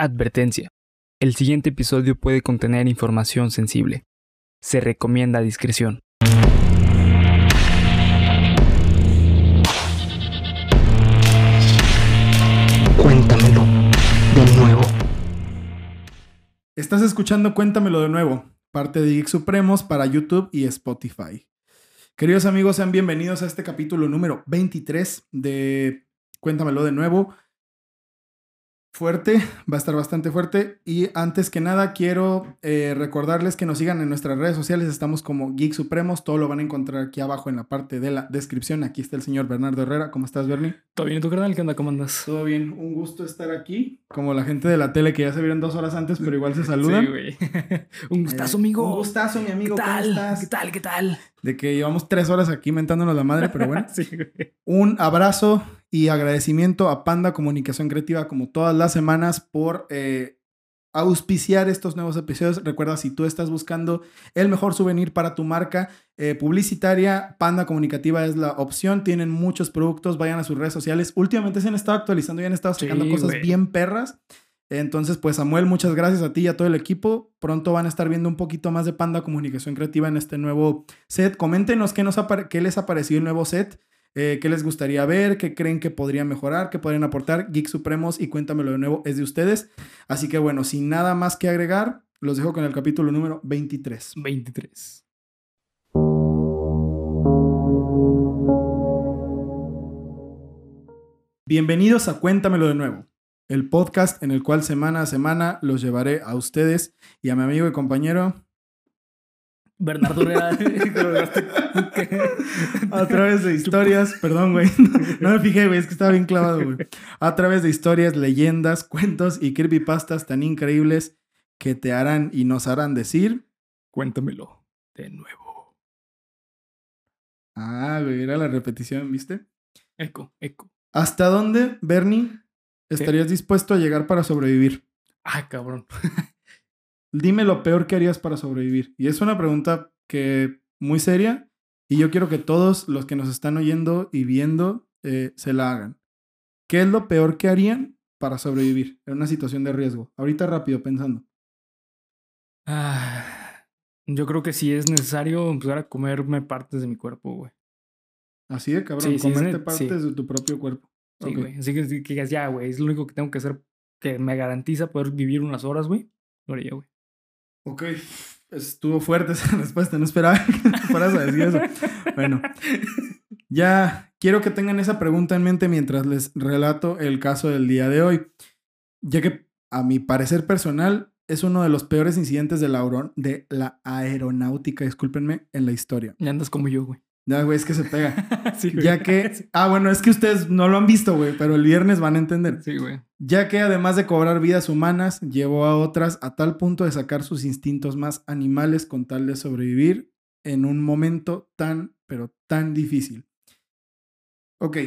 Advertencia. El siguiente episodio puede contener información sensible. Se recomienda discreción. Cuéntamelo de nuevo. Estás escuchando Cuéntamelo de nuevo, parte de Geek Supremos para YouTube y Spotify. Queridos amigos, sean bienvenidos a este capítulo número 23 de Cuéntamelo de nuevo fuerte, va a estar bastante fuerte. Y antes que nada, quiero eh, recordarles que nos sigan en nuestras redes sociales. Estamos como Geek Supremos. Todo lo van a encontrar aquí abajo en la parte de la descripción. Aquí está el señor Bernardo Herrera. ¿Cómo estás, Bernie? ¿Todo bien tu canal? ¿Qué onda? ¿Cómo andas? Todo bien. Un gusto estar aquí. Como la gente de la tele que ya se vieron dos horas antes, pero igual se saludan. Sí, güey. un gustazo, Eh, amigo. Un gustazo, mi amigo. ¿Qué tal? ¿Cómo estás? ¿Qué tal? ¿Qué tal? De que llevamos tres horas aquí mentándonos la madre, pero bueno. sí, güey. Un abrazo y agradecimiento a Panda Comunicación Creativa, como todas las semanas, por eh, auspiciar estos nuevos episodios. Recuerda, si tú estás buscando el mejor souvenir para tu marca eh, publicitaria, Panda Comunicativa es la opción. Tienen muchos productos, vayan a sus redes sociales. Últimamente se han estado actualizando y han estado Sí, sacando cosas bien perras. Entonces, pues Samuel, muchas gracias a ti y a todo el equipo. Pronto van a estar viendo un poquito más de Panda Comunicación Creativa en este nuevo set. Coméntenos qué, nos qué les ha parecido el nuevo set, eh, qué les gustaría ver, qué creen que podría mejorar, qué podrían aportar. Geek Supremos y Cuéntamelo de nuevo es de ustedes. Así que bueno, sin nada más que agregar, los dejo con el capítulo número 23. 23. Bienvenidos a Cuéntamelo de nuevo, el podcast en el cual semana a semana los llevaré a ustedes y a mi amigo y compañero Bernardo Herrera. A través de historias, perdón, güey. No me fijé, güey, es que estaba bien clavado, güey. A través de historias, leyendas, cuentos y creepypastas tan increíbles que te harán y nos harán decir. Cuéntamelo de nuevo. Ah, güey, era la repetición, ¿viste? Eco, eco. ¿Hasta dónde, Bernie, estarías dispuesto a llegar para sobrevivir? Ah, cabrón. Dime lo peor que harías para sobrevivir. Y es una pregunta que muy seria y yo quiero que todos los que nos están oyendo y viendo eh, se la hagan. ¿Qué es lo peor que harían para sobrevivir en una situación de riesgo? Ahorita rápido pensando. Ah, yo creo que si es necesario empezar a comerme partes de mi cuerpo, güey. Así de cabrón, Sí, sí, comerte sí. partes de tu propio cuerpo. Sí, güey. Así que, que digas, ya, güey, es lo único que tengo que hacer que me garantiza poder vivir unas horas, güey. Lo haría, güey. Ok, estuvo fuerte esa respuesta, no esperaba que fueras a decir eso. Bueno, ya quiero que tengan esa pregunta en mente mientras les relato el caso del día de hoy, ya que a mi parecer personal es uno de los peores incidentes de la, de la aeronáutica, discúlpenme, en la historia. Ya andas como yo, güey. Ya, güey, es que se pega. sí, güey. Ya que, ah, bueno, es que ustedes no lo han visto, güey, pero el viernes van a entender. Sí, güey. Ya que además de cobrar vidas humanas, llevó a otras a tal punto de sacar sus instintos más animales con tal de sobrevivir en un momento tan, pero tan difícil. Ok,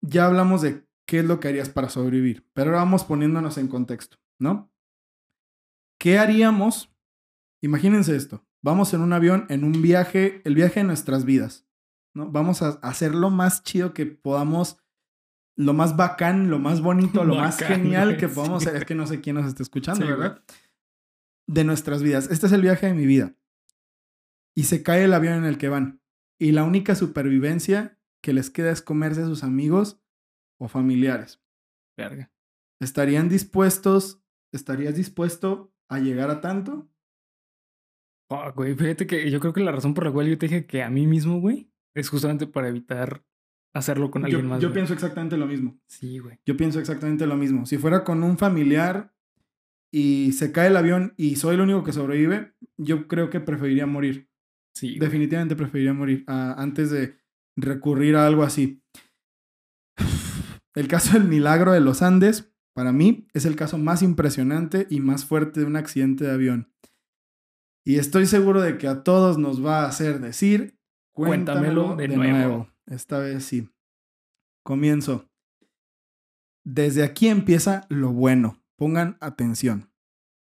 ya hablamos de qué es lo que harías para sobrevivir, pero ahora vamos poniéndonos en contexto, ¿no? ¿Qué haríamos? Imagínense esto, vamos en un avión, en un viaje, el viaje de nuestras vidas, ¿no? Vamos a hacer lo más chido que podamos lo más bacán, lo más bonito, lo más genial que podamos sí. hacer. Es que no sé quién nos está escuchando, Sí, güey. ¿verdad? De nuestras vidas. Este es el viaje de mi vida. Y se cae el avión en el que van. Y la única supervivencia que les queda es comerse a sus amigos o familiares. Verga. ¿Estarían dispuestos, estarías dispuesto a llegar a tanto? Fuck, güey. Fíjate que yo creo que la razón por la cual yo te dije que a mí mismo, güey, es justamente para evitar hacerlo con Yo, alguien más. yo güey. pienso exactamente lo mismo. Sí, güey. Yo pienso exactamente lo mismo. Si fuera con un familiar y se cae el avión y soy el único que sobrevive, yo creo que preferiría morir. Sí. güey. Definitivamente preferiría morir ah, antes de recurrir a algo así. El caso del milagro de los Andes, para mí, es el caso más impresionante y más fuerte de un accidente de avión. Y estoy seguro de que a todos nos va a hacer decir, Cuéntamelo cuéntamelo de de, nuevo". nuevo. Esta vez sí. Comienzo. Desde aquí empieza lo bueno. Pongan atención.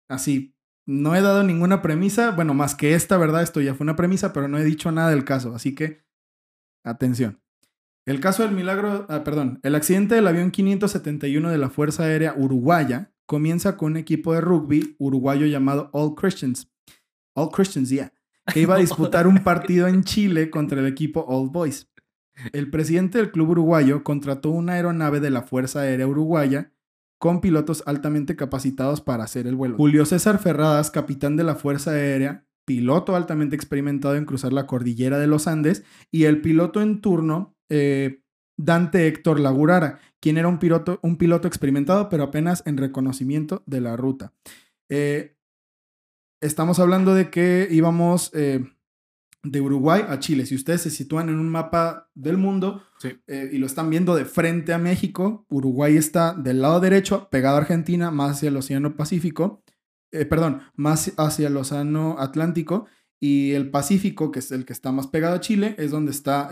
Así, no he dado ninguna premisa, bueno, más que esta, ¿verdad? Esto ya fue una premisa, pero no he dicho nada del caso, así que atención. El caso del milagro, ah, perdón, el accidente del avión 571 de la Fuerza Aérea Uruguaya comienza con un equipo de rugby uruguayo llamado All Christians. All Christians, yeah. Que iba a disputar un partido en Chile contra el equipo All Boys. El presidente del club uruguayo contrató una aeronave de la Fuerza Aérea Uruguaya con pilotos altamente capacitados para hacer el vuelo. Julio César Ferradas, capitán de la Fuerza Aérea, piloto altamente experimentado en cruzar la cordillera de los Andes, y el piloto en turno, eh, Dante Héctor Lagurara, quien era un piloto, un piloto experimentado, pero apenas en reconocimiento de la ruta. Eh, estamos hablando de que íbamos eh, de Uruguay a Chile. Si ustedes se sitúan en un mapa del mundo Sí. eh, y lo están viendo de frente a México, Uruguay está del lado derecho, pegado a Argentina, más hacia el Océano Pacífico, eh, perdón, más hacia el Océano Atlántico, y el Pacífico, que es el que está más pegado a Chile, es donde está,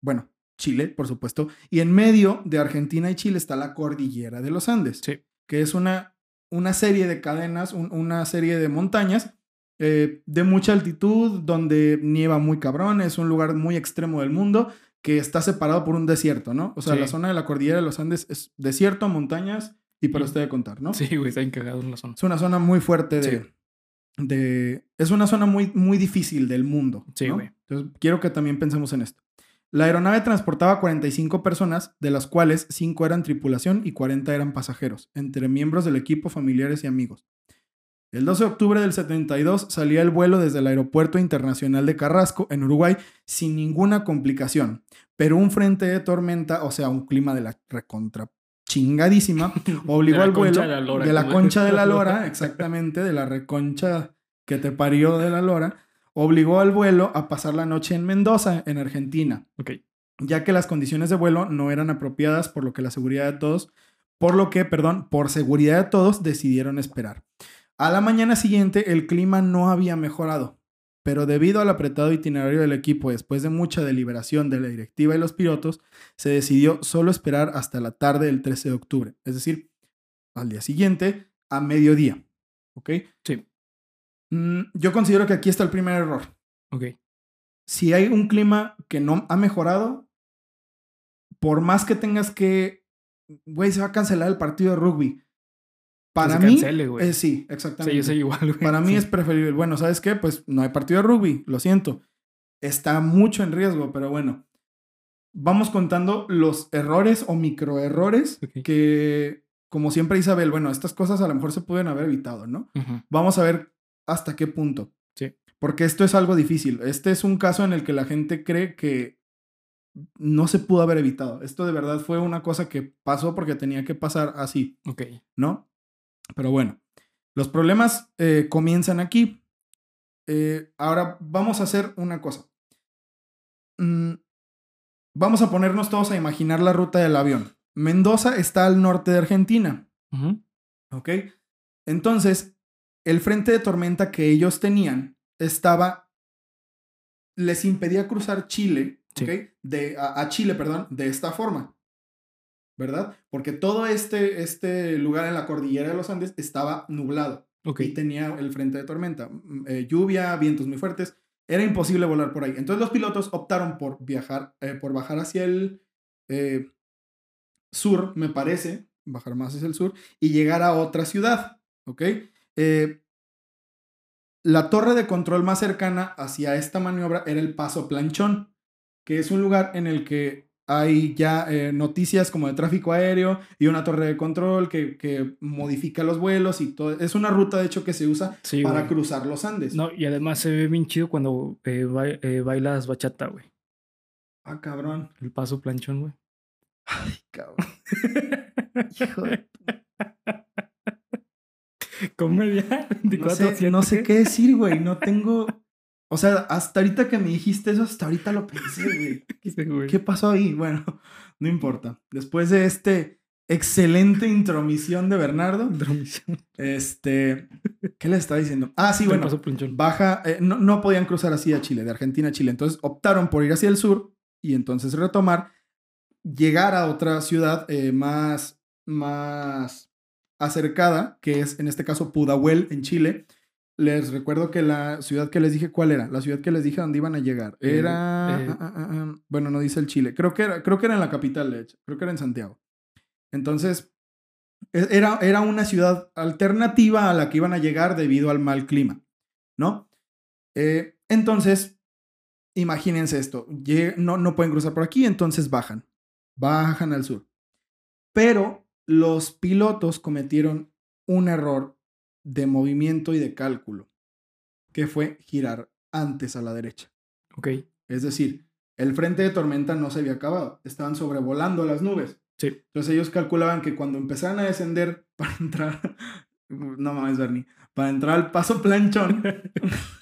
bueno, Chile, por supuesto, y en medio de Argentina y Chile está la cordillera de los Andes Sí. que es una, una serie de cadenas, un- una serie de montañas eh, de mucha altitud, donde nieva muy cabrón, es un lugar muy extremo del mundo que está separado por un desierto, ¿no? O sea, Sí. la zona de la cordillera de los Andes es desierto, montañas y para Y- usted de contar, ¿no? Sí, güey, está encagado en la zona. Es una zona muy fuerte de... Sí. de es una zona muy, muy difícil del mundo. Sí, ¿no? güey. Entonces, quiero que también pensemos en esto. La aeronave transportaba 45 personas, de las cuales 5 eran tripulación y 40 eran pasajeros, entre miembros del equipo, familiares y amigos. El 12 de octubre del 72 salía el vuelo desde el Aeropuerto Internacional de Carrasco, en Uruguay, sin ninguna complicación. Pero un frente de tormenta, o sea, un clima de la recontra chingadísima, obligó De la al vuelo concha de la lora, de la concha de la lora, exactamente, de la reconcha que te parió de la lora, obligó al vuelo a pasar la noche en Mendoza, en Argentina, ya que las condiciones de vuelo no eran apropiadas, por lo que la seguridad de todos, por lo que, perdón, por seguridad de todos decidieron esperar. A la mañana siguiente el clima no había mejorado, pero debido al apretado itinerario del equipo después de mucha deliberación de la directiva y los pilotos, se decidió solo esperar hasta la tarde del 13 de octubre, es decir, al día siguiente, a mediodía. ¿Ok? Sí. Mm, yo considero que aquí está el primer error. Ok. Si hay un clima que no ha mejorado, por más que tengas que, güey, se va a cancelar el partido de rugby. Para se mí, cancele, güey. eh, sí, Sí, exactamente. yo soy igual, güey. Para mí Sí. es preferible. Bueno, ¿sabes qué? Pues no hay partido de rugby, lo siento. Está mucho en riesgo, pero bueno. Vamos contando los errores o microerrores Ok. que, como siempre Isabel, bueno, estas cosas a lo mejor se pueden haber evitado, ¿no? Vamos a ver hasta qué punto. Sí. Porque esto es algo difícil. Este es un caso en el que la gente cree que no se pudo haber evitado. Esto de verdad fue una cosa que pasó porque tenía que pasar así. Ok. ¿no? Pero bueno, los problemas eh, comienzan aquí. Eh, ahora vamos a hacer una cosa. Mm, vamos a ponernos todos a imaginar la ruta del avión. Mendoza está al norte de Argentina. ¿ok? Entonces, el frente de tormenta que ellos tenían estaba, les impedía cruzar Chile, Sí. ¿ok? De, a, a Chile, perdón, de esta forma. ¿Verdad? Porque todo este, este lugar en la cordillera de los Andes estaba nublado Ok. y tenía el frente de tormenta. Mm, eh, lluvia, vientos muy fuertes. Era imposible volar por ahí. Entonces los pilotos optaron por viajar, eh, por bajar hacia el eh, sur, me parece, bajar más hacia el sur, y llegar a otra ciudad. ¿Ok? Eh, la torre de control más cercana hacia esta maniobra era el Paso Planchón, que es un lugar en el que hay ya eh, noticias como de tráfico aéreo y una torre de control que, que modifica los vuelos y todo. Es una ruta, de hecho, que se usa Sí, para güey. cruzar los Andes. No, y además se ve bien chido cuando eh, bai- eh, bailas bachata, güey. Ah, cabrón. El paso planchón, güey. Ay, cabrón. Hijo de... Comedia. No 24 sé, no sé qué decir, güey. No tengo... O sea, hasta ahorita que me dijiste eso, hasta ahorita lo pensé, güey. ¿Qué pasó ahí? Bueno, no importa. Después de este excelente intromisión de Bernardo, Intromisión. este, ¿qué le estaba diciendo? Ah, sí, bueno, baja, eh, no, no podían cruzar así a Chile, de Argentina a Chile. Entonces optaron por ir hacia el sur y entonces retomar, llegar a otra ciudad eh, más, más acercada, que es en este caso Pudahuel, en Chile. Les recuerdo que la ciudad que les dije, ¿cuál era? La ciudad que les dije dónde iban a llegar. Eh, Era. eh. ah, ah, ah, ah, bueno, no dice el Chile. Creo que, era, creo que era en la capital, de hecho. Creo que era en Santiago. Entonces, E- Era, era una ciudad alternativa a la que iban a llegar debido al mal clima, ¿no? Eh, entonces, imagínense esto, no, no pueden cruzar por aquí, entonces bajan, bajan al sur. Pero los pilotos cometieron un error de movimiento y de cálculo, que fue girar antes a la derecha. Ok. Es decir, el frente de tormenta no se había acabado, estaban sobrevolando las nubes. Sí. Entonces ellos calculaban que cuando empezaran a descender para entrar, no mames, Bernie, para entrar al paso planchón,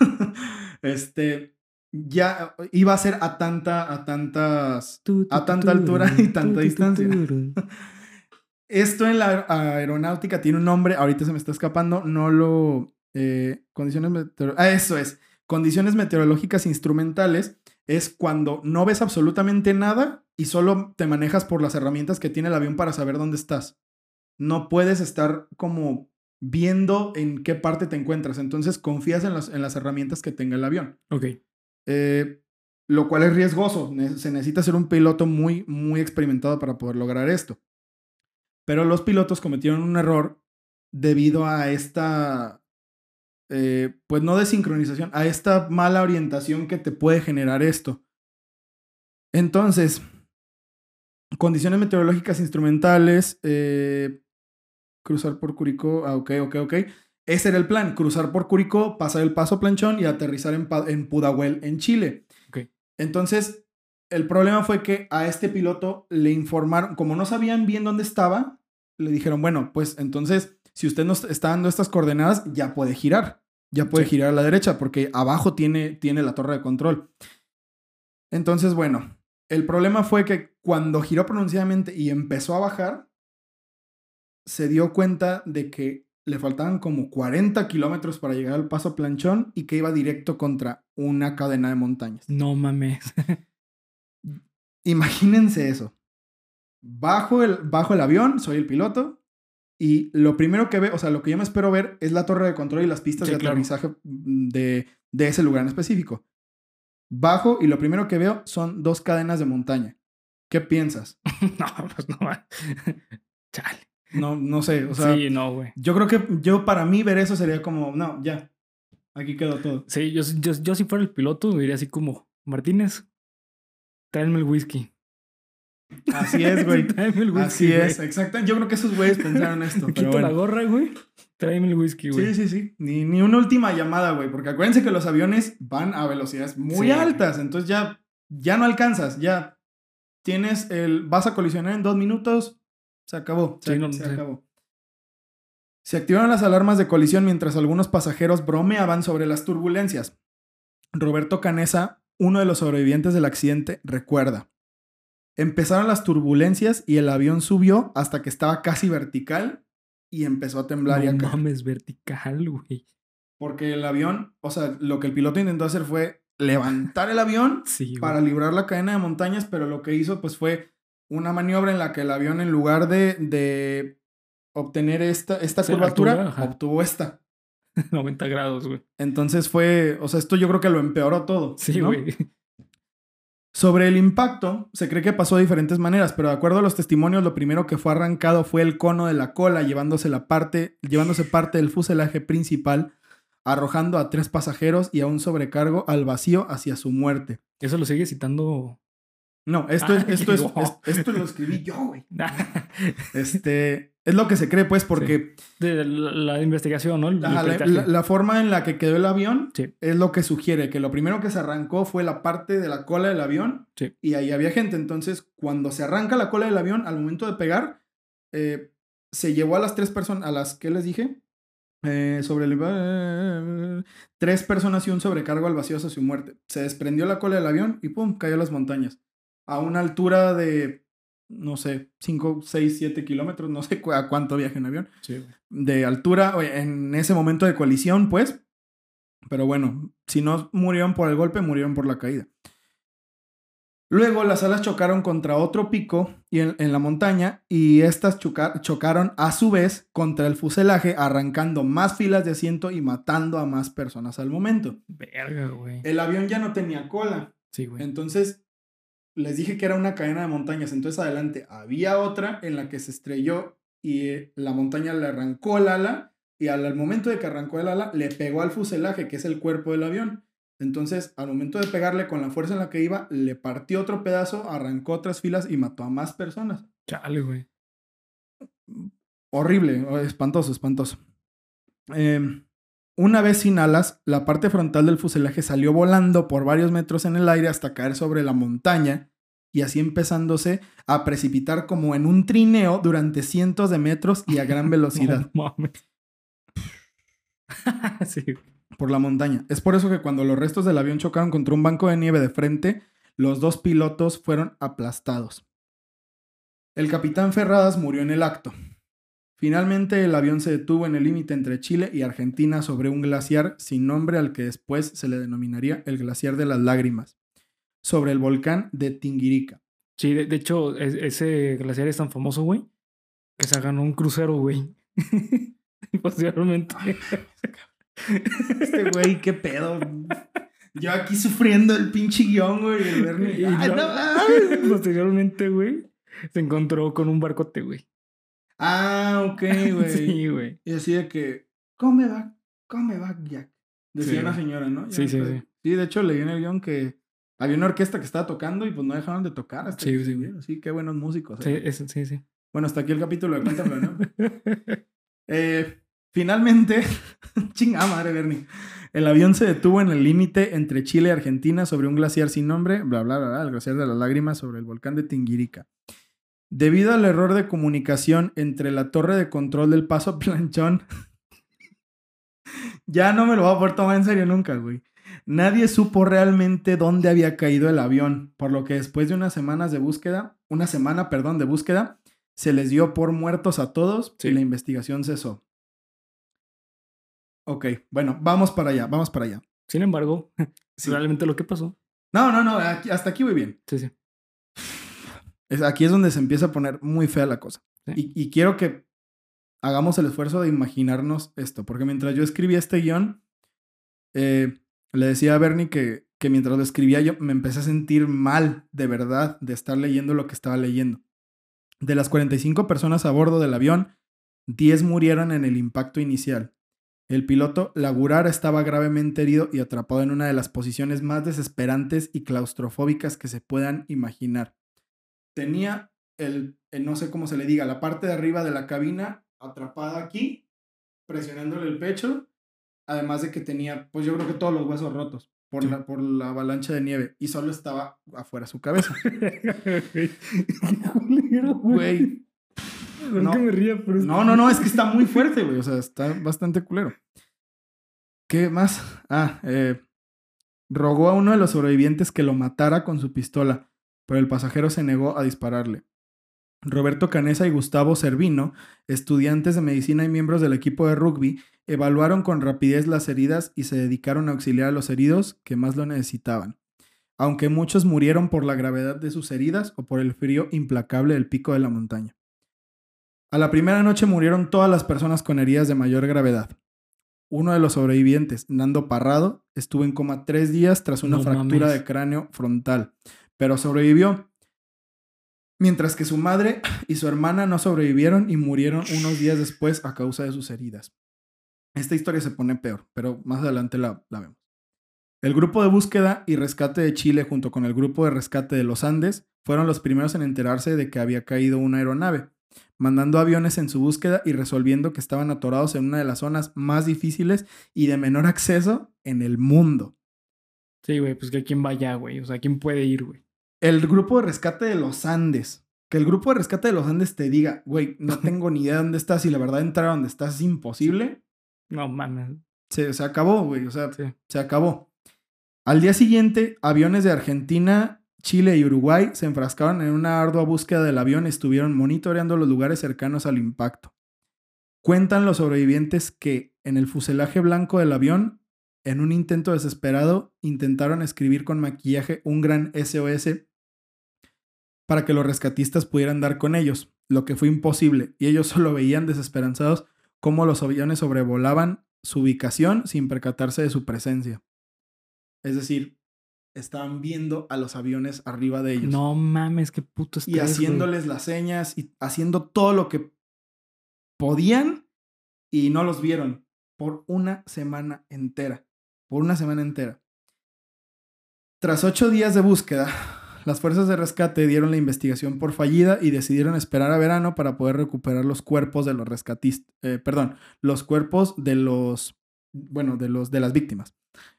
este, ya iba a ser a tanta, a tantas, A tanta altura y tanta distancia. esto en la aeronáutica tiene un nombre, ahorita se me está escapando, no lo, eh, condiciones meteorológicas, ah, eso es, condiciones meteorológicas instrumentales es cuando no ves absolutamente nada y solo te manejas por las herramientas que tiene el avión para saber dónde estás. No puedes estar como viendo en qué parte te encuentras. Entonces confías en las, en las herramientas que tenga el avión. Ok. Eh, lo cual es riesgoso. Se necesita ser un piloto muy, muy experimentado para poder lograr esto. Pero los pilotos cometieron un error debido a esta, eh, pues no de sincronización, a esta mala orientación que te puede generar esto. Entonces, condiciones meteorológicas instrumentales, eh, cruzar por Curicó, ah, ok, ok, ok. Ese era el plan, cruzar por Curicó, pasar el paso planchón y aterrizar en, en Pudahuel, en Chile. Ok. Entonces, el problema fue que a este piloto le informaron, como no sabían bien dónde estaba, le dijeron, bueno, pues entonces, si usted nos está dando estas coordenadas, ya puede girar, ya puede Sí. girar a la derecha, porque abajo tiene, tiene la torre de control. Entonces, bueno, el problema fue que cuando giró pronunciadamente y empezó a bajar, se dio cuenta de que le faltaban como 40 kilómetros para llegar al paso planchón y que iba directo contra una cadena de montañas. No mames. Imagínense eso. Bajo el, bajo el avión, soy el piloto, y lo primero que ve, o sea, lo que yo me espero ver es la torre de control y las pistas Sí, de claro. aterrizaje mm, de, de ese lugar en específico. Bajo y lo primero que veo son dos cadenas de montaña. ¿Qué piensas? no, pues no. Chale. No, no sé, o sea, sí, no, güey. yo creo que yo para mí ver eso sería como, no, ya, aquí quedó todo. Sí, yo, yo, yo si fuera el piloto me diría así como, Martínez, tráeme el whisky. Así es, güey. tráeme el whisky. Así güey. es, exacto. Yo creo que esos güeyes pensaron esto. Pero quito la gorra, güey. Tráeme el whisky, güey. Sí, sí, sí. Ni, ni una última llamada, güey. Porque acuérdense que los aviones van a velocidades muy Sí. altas. Entonces ya, ya no alcanzas. Ya tienes el. Vas a colisionar en dos minutos. Se acabó. Se, Sí, no, se sí. acabó. Se activaron las alarmas de colisión mientras algunos pasajeros bromeaban sobre las turbulencias. Roberto Canesa, uno de los sobrevivientes del accidente, recuerda. Empezaron las turbulencias y el avión subió hasta que estaba casi vertical y empezó a temblar y a No caer. mames, vertical, güey. Porque el avión, o sea, lo que el piloto intentó hacer fue levantar el avión Sí, para librar la cadena de montañas, pero lo que hizo pues fue una maniobra en la que el avión en lugar de, de obtener esta, esta curvatura, altura, obtuvo esta. 90 grados, güey. Entonces fue, o sea, esto yo creo que lo empeoró todo. Sí, ¿no? güey. Sobre el impacto, se cree que pasó de diferentes maneras, pero de acuerdo a los testimonios, lo primero que fue arrancado fue el cono de la cola, llevándose la parte, llevándose parte del fuselaje principal, arrojando a tres pasajeros y a un sobrecargo al vacío hacia su muerte. Eso lo sigue citando. No, esto Ah, es, esto es, es- esto lo escribí yo, güey. Este, es lo que se cree, pues, porque De la, la investigación, ¿no? El Ajá, la, peritaje. la- la forma en la que quedó el avión Sí. es lo que sugiere, que lo primero que se arrancó fue la parte de la cola del avión Sí. y ahí había gente. Entonces, cuando se arranca la cola del avión, al momento de pegar, eh, se llevó a las tres personas, a las que les dije, Eh, sobre el... tres personas y un sobrecargo al vacío hacia su muerte. Se desprendió la cola del avión y pum, cayó a las montañas. A una altura de, no sé, 5, 6, 7 kilómetros, no sé a cuánto viaja en avión Sí, de altura en ese momento de colisión, pues. Pero bueno, si no murieron por el golpe, murieron por la caída. Luego las alas chocaron contra otro pico y en, en la montaña y estas choca- chocaron a su vez contra el fuselaje, arrancando más filas de asiento y matando a más personas al momento. Verga, güey. El avión ya no tenía cola, Sí, güey. entonces les dije que era una cadena de montañas. Entonces adelante había otra en la que se estrelló y eh, la montaña le arrancó el ala y al, momento de que arrancó el ala le pegó al fuselaje, que es el cuerpo del avión. Entonces, al momento de pegarle con la fuerza en la que iba, le partió otro pedazo, arrancó otras filas y mató a más personas. Chale, güey. Horrible, o- espantoso, espantoso. Em, una vez sin alas, la parte frontal del fuselaje salió volando por varios metros en el aire hasta caer sobre la montaña y así empezándose a precipitar como en un trineo durante cientos de metros y a gran velocidad No sí, por la montaña. Es por eso que cuando los restos del avión chocaron contra un banco de nieve de frente, los dos pilotos fueron aplastados. El capitán Ferradas murió en el acto. Finalmente el avión se detuvo en el límite entre Chile y Argentina sobre un glaciar sin nombre al que después se le denominaría el glaciar de las lágrimas, sobre el volcán de Tinguirica. Sí, de, de hecho, es- ese glaciar es tan famoso, güey, que se ganó un crucero, güey. Posteriormente. Este güey, qué pedo. Yo aquí sufriendo el pinche guion, güey. y el Bernie, Y "Ay, no- no mames". Posteriormente, güey, se encontró con un barcote, güey. Ah, ok, güey. Sí, güey. Y así de que, come back, come back, Jack. Decía Sí. una señora, ¿no? Sí, sí, sí. Sí, de hecho leí en el guion que había una orquesta que estaba tocando y pues no dejaron de tocar hasta Sí, sí, güey. Sí, qué buenos músicos. Sí, eh. es- sí, sí. Bueno, hasta aquí el capítulo de Cuéntamelo, ¿no? Eh, finalmente, chingada madre, Bernie. El avión se detuvo en el límite entre Chile y Argentina sobre un glaciar sin nombre, bla, bla, bla, bla, el glaciar de las lágrimas sobre el volcán de Tinguirica. Debido al error de comunicación entre la torre de control del paso planchón, ya no me lo voy a poder tomar en serio nunca, güey. Nadie supo realmente dónde había caído el avión, por lo que después de unas semanas de búsqueda, una semana, perdón, de búsqueda, se les dio por muertos a todos Sí. y la investigación cesó. Ok, bueno, vamos para allá, vamos para allá. Sin embargo, Sí. realmente lo que pasó. No, no, no, aquí- hasta aquí voy bien. Sí, sí. Es, aquí es donde se empieza a poner muy fea la cosa. Sí. Y, y quiero que hagamos el esfuerzo de imaginarnos esto, porque mientras yo escribía este guion, eh, le decía a Bernie que, que mientras lo escribía yo me empecé a sentir mal, de verdad, de estar leyendo lo que estaba leyendo. De las 45 personas a bordo del avión, 10 murieron en el impacto inicial. El piloto Lagurar estaba gravemente herido y atrapado en una de las posiciones más desesperantes y claustrofóbicas que se puedan imaginar. Tenía el, el- no sé cómo se le diga, la parte de arriba de la cabina atrapada aquí, presionándole el pecho, además de que tenía, pues yo creo que todos los huesos rotos por, Sí. la, por la avalancha de nieve y solo estaba afuera su cabeza. Güey, No, no. que me ría, pero es- No, no, no, es que está muy fuerte, güey. O sea, está bastante culero. ¿Qué más? Ah, eh, rogó a uno de los sobrevivientes que lo matara con su pistola, pero el pasajero se negó a dispararle. Roberto Canesa y Gustavo Servino, estudiantes de medicina y miembros del equipo de rugby, evaluaron con rapidez las heridas y se dedicaron a auxiliar a los heridos que más lo necesitaban. Aunque muchos murieron por la gravedad de sus heridas o por el frío implacable del pico de la montaña. A la primera noche murieron todas las personas con heridas de mayor gravedad. Uno de los sobrevivientes, Nando Parrado, estuvo en coma tres días tras una No fractura mames. de cráneo frontal, pero sobrevivió. Mientras que su madre y su hermana no sobrevivieron y murieron unos días después a causa de sus heridas. Esta historia se pone peor, pero más adelante la, vemos. El grupo de búsqueda y rescate de Chile junto con el grupo de rescate de los Andes fueron los primeros en enterarse de que había caído una aeronave mandando aviones en su búsqueda y resolviendo que estaban atorados en una de las zonas más difíciles y de menor acceso en el mundo. Sí, güey, pues que quién vaya, güey. O sea, quién puede ir, güey. El grupo de rescate de los Andes. Que el grupo de rescate de los Andes te diga, güey, no tengo ni idea de dónde estás y la verdad entrar a donde estás es imposible. No mames. Se, se acabó, güey, o sea, Sí. se acabó. Al día siguiente, aviones de Argentina, Chile y Uruguay se enfrascaron en una ardua búsqueda del avión y estuvieron monitoreando los lugares cercanos al impacto. Cuentan los sobrevivientes que en el fuselaje blanco del avión, en un intento desesperado, intentaron escribir con maquillaje un gran SOS para que los rescatistas pudieran dar con ellos, lo que fue imposible, y ellos solo veían desesperanzados cómo los aviones sobrevolaban su ubicación sin percatarse de su presencia. Es decir, estaban viendo a los aviones arriba de ellos. No mames, qué puto y estrés, güey. haciéndoles las señas y haciendo todo lo que podían y no los vieron por una semana entera. Por una semana entera. Tras ocho días de búsqueda, las fuerzas de rescate dieron la investigación por fallida y decidieron esperar a verano para poder recuperar los cuerpos de los rescatistas, eh, perdón, los cuerpos de los, bueno, de los de las víctimas.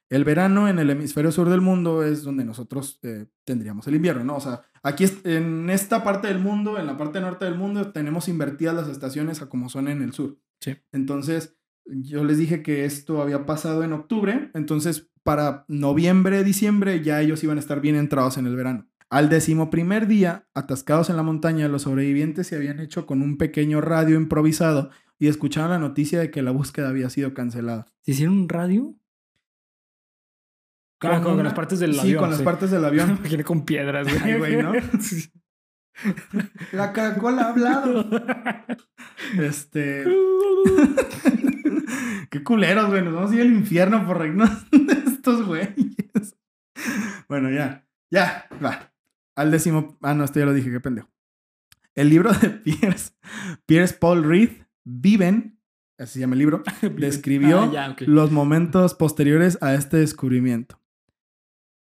El verano en el hemisferio sur del mundo es donde nosotros eh, tendríamos el invierno, ¿no? O sea, aquí en esta parte del mundo, en la parte norte del mundo, tenemos invertidas las estaciones a como son en el sur. Sí. Entonces, yo les dije que esto había pasado en octubre, entonces para noviembre, diciembre ya ellos iban a estar bien entrados en el verano. Al decimoprimer día, atascados en la montaña, los sobrevivientes se habían hecho con un pequeño radio improvisado y escucharon la noticia de que la búsqueda había sido cancelada. ¿Se hicieron un radio? Claro, con, una- las partes del sí, avión. con las partes del avión. Me imaginé con piedras, güey. Ay, güey, ¿no? Sí. La Coca-Cola ha hablado. Este. Qué culeros, güey. Nos vamos a ir al infierno por reírnos de estos güeyes. Bueno, ya. Ya, va. Al décimo. Ah, no, esto ya lo dije, qué pendejo. El libro de Pierce, Pierce Paul Reed, Viven, así se llama el libro, describió Ah, ya, los momentos posteriores a este descubrimiento.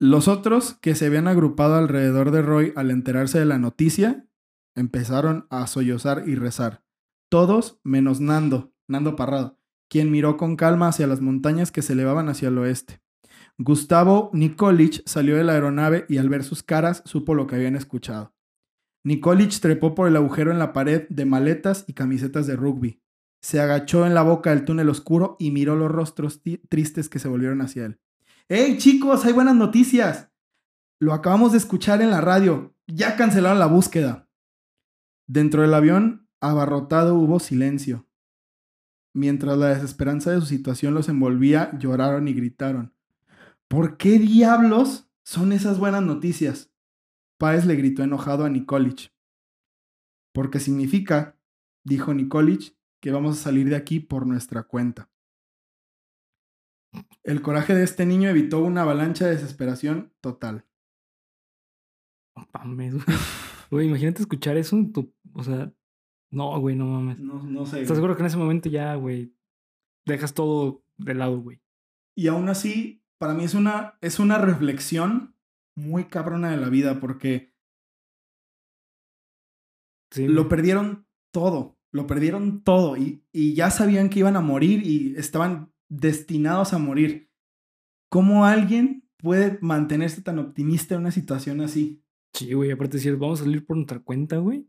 Los otros que se habían agrupado alrededor de Roy al enterarse de la noticia empezaron a sollozar y rezar. Todos menos Nando, Nando Parrado, quien miró con calma hacia las montañas que se elevaban hacia el oeste. Gustavo Nikolic salió de la aeronave y al ver sus caras supo lo que habían escuchado. Nikolic trepó por el agujero en la pared de maletas y camisetas de rugby. Se agachó en la boca del túnel oscuro y miró los rostros tristes que se volvieron hacia él. ¡Hey chicos! ¡Hay buenas noticias! Lo acabamos de escuchar en la radio. Ya cancelaron la búsqueda. Dentro del avión, abarrotado, hubo silencio. Mientras la desesperanza de su situación los envolvía, lloraron y gritaron. ¿Por qué diablos son esas buenas noticias? Páez le gritó enojado a Nikolic. Porque significa, dijo Nikolic, que vamos a salir de aquí por nuestra cuenta. El coraje de este niño evitó una avalancha de desesperación total. No mames, güey. Güey, imagínate escuchar eso. en tu- o sea, no, güey, no mames. No, no sé. ¿Estás seguro que en ese momento ya, güey, dejas todo de lado, güey? Y aún así, para mí es una, es una reflexión muy cabrona de la vida porque Sí, lo perdieron todo, lo perdieron todo y, y ya sabían que iban a morir y estaban destinados a morir. ¿Cómo alguien puede mantenerse tan optimista en una situación así? Sí, güey, aparte decir, vamos a salir por nuestra cuenta, güey.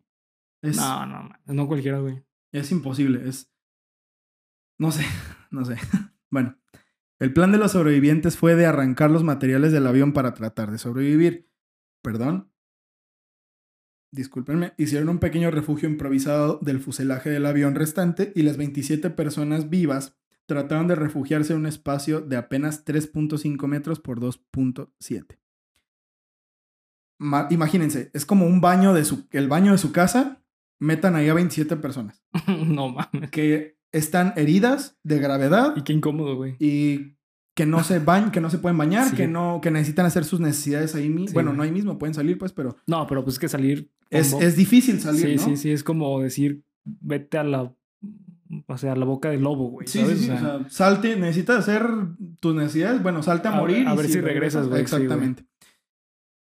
Es, No, no, man, no cualquiera, güey. es imposible, es... No sé, no sé. Bueno, el plan de los sobrevivientes fue de arrancar los materiales del avión para tratar de sobrevivir. Perdón. Discúlpenme, hicieron un pequeño refugio improvisado del fuselaje del avión restante y las 27 personas vivas trataron de refugiarse en un espacio de apenas 3.5 metros por 2.7. Ma- Imagínense, es como un baño de su, el baño de su casa, metan ahí a 27 personas no mames. que están heridas de gravedad Y qué incómodo, güey. y que no se que no se pueden bañar, Sí. que no, que necesitan hacer sus necesidades ahí mismo. Sí, bueno, güey. no ahí mismo, pueden salir, pues, pero No, pero pues es que salir. es, es difícil salir, Sí, ¿no? sí, sí. Es como decir, vete a la. O sea, a la boca del lobo, güey. Sí, ¿sabes? sí, sí, O o sea, sea, salte, necesitas hacer tus necesidades, bueno, salte a, A- morir. a y ver si regresas, güey. Exactamente.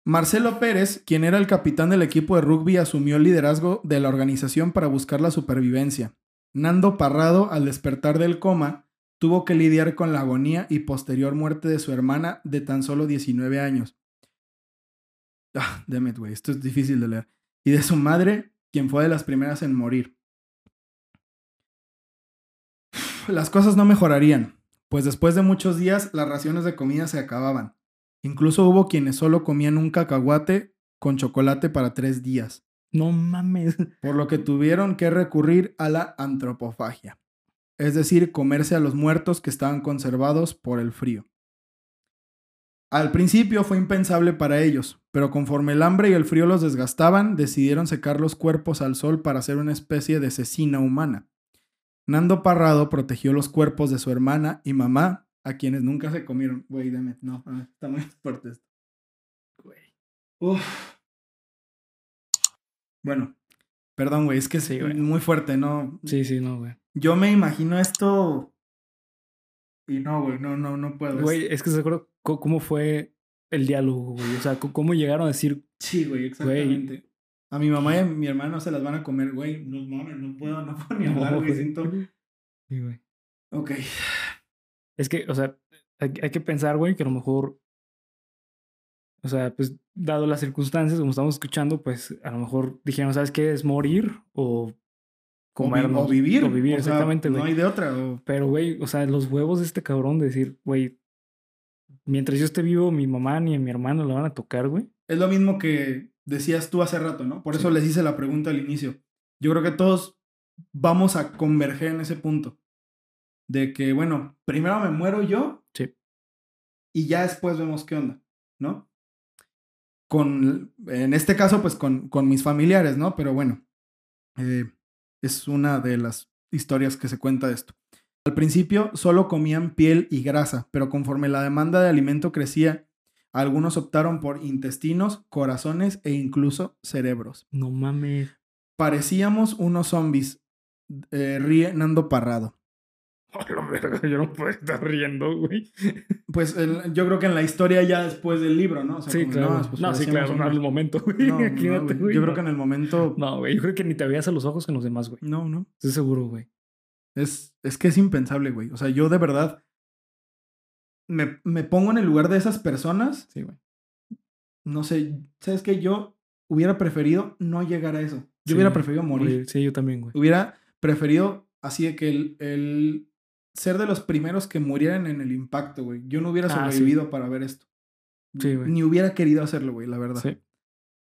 Marcelo Pérez, quien era el capitán del equipo de rugby, asumió el liderazgo de la organización para buscar la supervivencia. Nando Parrado, al despertar del coma, tuvo que lidiar con la agonía y posterior muerte de su hermana de tan solo 19 años. Ah, damn it, güey, esto es difícil de leer. Y de su madre, quien fue de las primeras en morir. Las cosas no mejorarían, pues después de muchos días las raciones de comida se acababan. Incluso hubo quienes solo comían un cacahuate con chocolate para tres días, no mames. por lo que tuvieron que recurrir a la antropofagia, es decir, comerse a los muertos que estaban conservados por el frío. Al principio fue impensable para ellos, pero conforme el hambre y el frío los desgastaban, decidieron secar los cuerpos al sol para hacer una especie de cecina humana. Nando Parrado protegió los cuerpos de su hermana y mamá, a quienes nunca se comieron. Güey, dame, no, ah, está muy fuerte esto. Güey. Uf. Bueno, Perdón, güey, es que es Sí, güey. muy fuerte, ¿no? Sí, sí, no, güey. Yo me imagino esto. Y no, güey, no, no, no puedo. Güey, es que se acuerdo co- cómo fue el diálogo, güey. O sea, cómo llegaron a decir, Sí, güey, exactamente. A mi mamá y a mi hermano se las van a comer, güey. No mames, no puedo, no puedo ni hablar, No, güey. Siento. Sí, güey. Ok. Es que, o sea, hay, hay que pensar, güey, que a lo mejor, o sea, pues, dado las circunstancias, como estamos escuchando, pues, a lo mejor dijeron, ¿sabes qué? ¿Es morir o O, vi- comernos? o vivir. O vivir, o exactamente, güey. No hay de otra. o- Pero, güey, o sea, los huevos de este cabrón de decir, güey, mientras yo esté vivo, mi mamá ni a mi hermano la van a tocar, güey. Es lo mismo que decías tú hace rato, ¿no? Por eso les hice la pregunta al inicio. Yo creo que todos vamos a converger en ese punto. De que, bueno, primero me muero yo. Sí. Y ya después vemos qué onda, ¿no? Con, en este caso, pues con, con mis familiares, ¿no? Pero bueno, eh, es una de las historias que se cuenta de esto. Al principio solo comían piel y grasa, pero conforme la demanda de alimento crecía, algunos optaron por intestinos, corazones e incluso cerebros. No mames. Parecíamos unos zombies, eh, ríe Nando Parrado. A la verga, yo no puedo estar riendo, güey. Pues el- yo creo que en la historia ya después del libro, ¿no? O sea, Sí, como, claro. pues, No, sí, claro, no en el momento, güey. No, no, güey. güey. Yo no. creo que en el momento... No, güey, yo creo que ni te veías a los ojos con los demás, güey. No, no. Estoy seguro, güey. Es, es que es impensable, güey. O sea, yo de verdad me, me pongo en el lugar de esas personas. Sí, güey. No sé, ¿sabes qué? Yo hubiera preferido no llegar a eso. Yo Sí, hubiera preferido morir. Sí, yo también, güey. Hubiera preferido así de que el, el ser de los primeros que murieran en el impacto, güey. Yo no hubiera Ah, sí. sobrevivido para ver esto. Sí, güey. Ni hubiera querido hacerlo, güey, la verdad. Sí.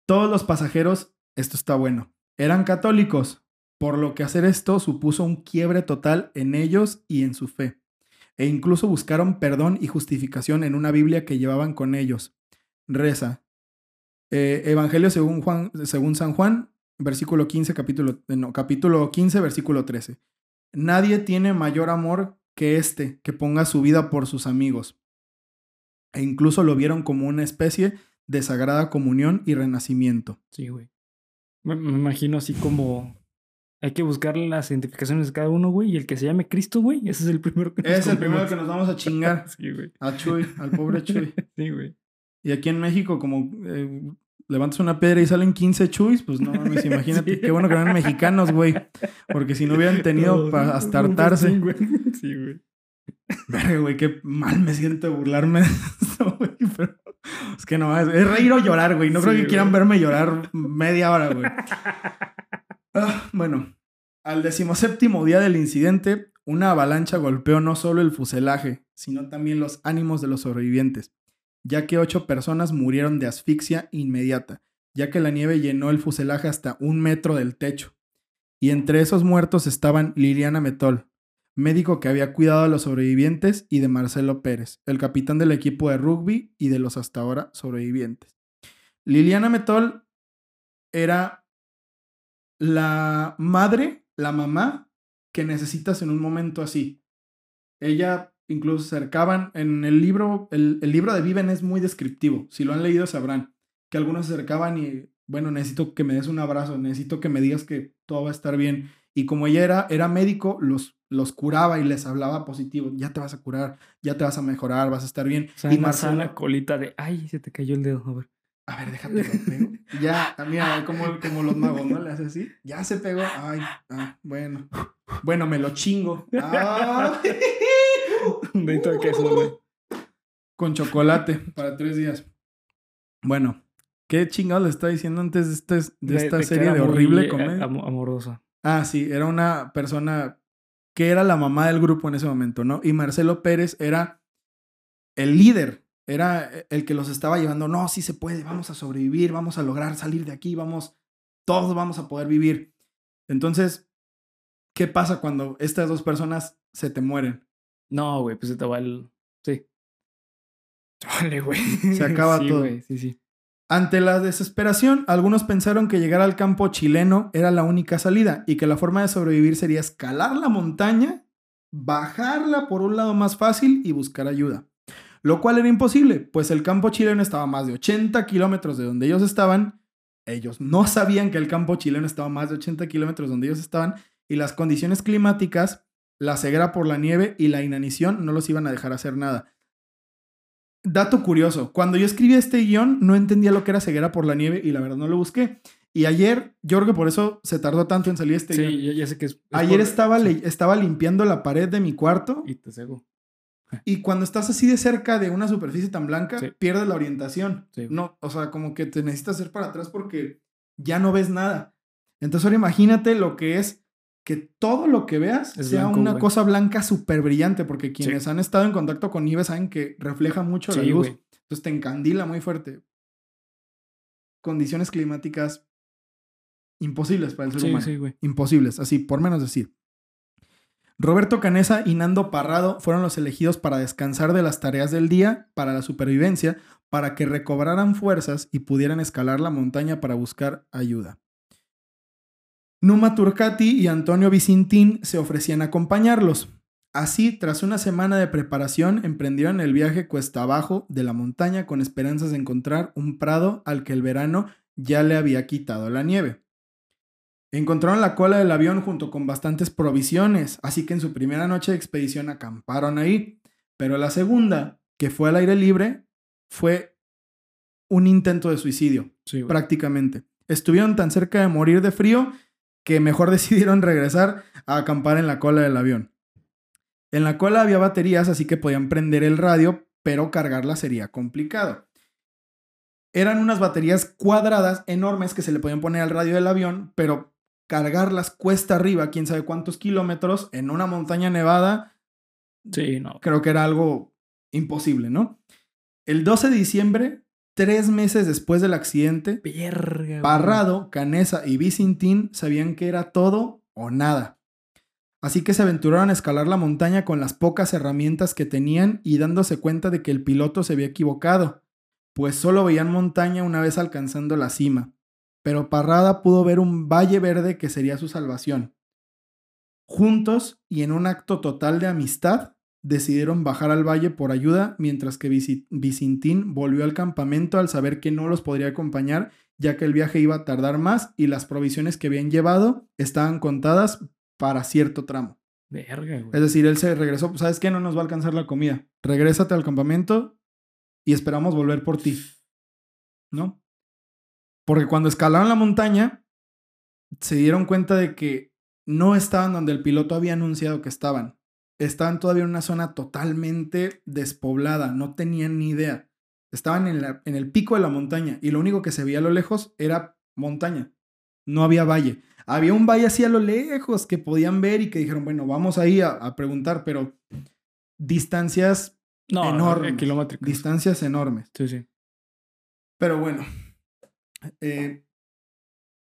Todos los pasajeros, esto está bueno, eran católicos, por lo que hacer esto supuso un quiebre total en ellos y en su fe. E incluso buscaron perdón y justificación en una Biblia que llevaban con ellos. Reza. eh, Evangelio según, Juan, según San Juan, versículo 15, capítulo, eh, no, capítulo 15, versículo 13. Nadie tiene mayor amor que este, que ponga su vida por sus amigos. E incluso lo vieron como una especie de sagrada comunión y renacimiento. Sí, güey. Me, me imagino así como. Hay que buscar las identificaciones de cada uno, güey. Y el que se llame Cristo, güey, ese es el primero que nos Es el primero que nos vamos a chingar. Sí, güey. A Chuy, al pobre Chuy. Sí, güey. Y aquí en México, como eh, levantas una piedra y salen 15 Chuys, pues no mames, imagínate. Sí. Qué bueno que eran mexicanos, güey. Porque si no hubieran tenido para ¿no? astartarse. Sí, güey. Verga, güey, qué mal me siento burlarme de esto, güey. Pero es que no, es, es reír o llorar, güey. No creo que quieran verme llorar media hora, güey. Ah, bueno, al decimoséptimo día del incidente, una avalancha golpeó no solo el fuselaje, sino también los ánimos de los sobrevivientes, ya que ocho personas murieron de asfixia inmediata, ya que la nieve llenó el fuselaje hasta un metro del techo. Y entre esos muertos estaban Liliana Metol, médico que había cuidado a los sobrevivientes, y de Marcelo Pérez, el capitán del equipo de rugby y de los hasta ahora sobrevivientes. Liliana Metol era la madre, la mamá que necesitas en un momento así. Ella incluso se acercaban en el libro, el, el libro de Viven es muy descriptivo. Si lo han leído sabrán que algunos se acercaban y, bueno, necesito que me des un abrazo, necesito que me digas que todo va a estar bien. Y como ella era, era médico, los, los curaba y les hablaba positivo. Ya te vas a curar, ya te vas a mejorar, vas a estar bien. Sana, y Marcelo, sana colita de. Ay, se te cayó el dedo. A ver. a ver, déjate lo pego. Ya, mira, como, como los magos, ¿no? Le hace así. Ya se pegó. Ay, ah, bueno. Bueno, me lo chingo. Ah. Un dedito de queso, güey. Con chocolate para tres días. Bueno, ¿qué chingados le está diciendo antes de, este- de esta serie de horrible eh, comedia? am- amorosa. Ah, sí, era una persona que era la mamá del grupo en ese momento, ¿no? Y Marcelo Pérez era el líder, era el que los estaba llevando, no, sí se puede, vamos a sobrevivir, vamos a lograr salir de aquí, vamos, todos vamos a poder vivir. Entonces, ¿qué pasa cuando estas dos personas se te mueren? No, güey, pues se te va el. Sí. Vale, güey. Se acaba Sí, todo. güey, Sí, sí. Ante la desesperación, algunos pensaron que llegar al campo chileno era la única salida y que la forma de sobrevivir sería escalar la montaña, bajarla por un lado más fácil y buscar ayuda. Lo cual era imposible, pues el campo chileno estaba a más de 80 kilómetros de donde ellos estaban Ellos no sabían que el campo chileno estaba a más de 80 kilómetros donde ellos estaban y las condiciones climáticas, la ceguera por la nieve y la inanición no los iban a dejar hacer nada. Dato curioso, cuando yo escribí este guion no entendía lo que era ceguera por la nieve y la verdad no lo busqué. Y ayer, yo creo que por eso se tardó tanto en salir este guion. Sí, ya, ya sé que es. es Ayer por- estaba, sí, estaba limpiando la pared de mi cuarto Y te cego. y cuando estás así de cerca de una superficie tan blanca, Sí. pierdes la orientación. No, o sea, como que te necesitas hacer para atrás porque ya no ves nada. Entonces ahora imagínate lo que es que todo lo que veas Es sea blanco, una cosa blanca súper brillante, porque quienes han estado en contacto con nieve saben que refleja mucho la luz. Entonces te encandila muy fuerte. Condiciones climáticas imposibles para el ser Sí, humano. Imposibles, así, por menos decir. Roberto Canesa y Nando Parrado fueron los elegidos para descansar de las tareas del día, para la supervivencia, para que recobraran fuerzas y pudieran escalar la montaña para buscar ayuda. Numa Turcati y Antonio Vicintín se ofrecían a acompañarlos. Así, tras una semana de preparación, emprendieron el viaje cuesta abajo de la montaña con esperanzas de encontrar un prado al que el verano ya le había quitado la nieve. Encontraron la cola del avión junto con bastantes provisiones, así que en su primera noche de expedición acamparon ahí. Pero la segunda, que fue al aire libre, fue un intento de suicidio, Sí, prácticamente. Estuvieron tan cerca de morir de frío que mejor decidieron regresar a acampar en la cola del avión. En la cola había baterías, así que podían prender el radio, pero cargarla sería complicado. Eran unas baterías cuadradas enormes que se le podían poner al radio del avión, pero cargarlas cuesta arriba, quién sabe cuántos kilómetros, en una montaña nevada, Sí, no. creo que era algo imposible, ¿no? El 12 de diciembre, tres meses después del accidente. Parrado, Canesa y Vicintín sabían que era todo o nada. Así que se aventuraron a escalar la montaña con las pocas herramientas que tenían y dándose cuenta de que el piloto se había equivocado, pues solo veían montaña una vez alcanzando la cima. Pero Parrada pudo ver un valle verde que sería su salvación. Juntos y en un acto total de amistad, decidieron bajar al valle por ayuda, mientras que Vici- Vicintín volvió al campamento al saber que no los podría acompañar, ya que el viaje iba a tardar más y las provisiones que habían llevado estaban contadas para cierto tramo. Verga, güey. Es decir, él se regresó, "Pues, ¿sabes qué? No nos va a alcanzar la comida. Regrésate al campamento y esperamos volver por ti. ¿No? Porque cuando escalaron la montaña, se dieron cuenta de que no estaban donde el piloto había anunciado que estaban. Estaban todavía en una zona totalmente despoblada, no tenían ni idea. Estaban en, la- en el pico de la montaña y lo único que se veía a lo lejos era montaña. No había valle. Había un valle así a lo lejos que podían ver y que dijeron, bueno, vamos ahí a, a preguntar, pero distancias, No, enormes. kilométricos. distancias enormes. Sí, sí. Pero bueno, eh,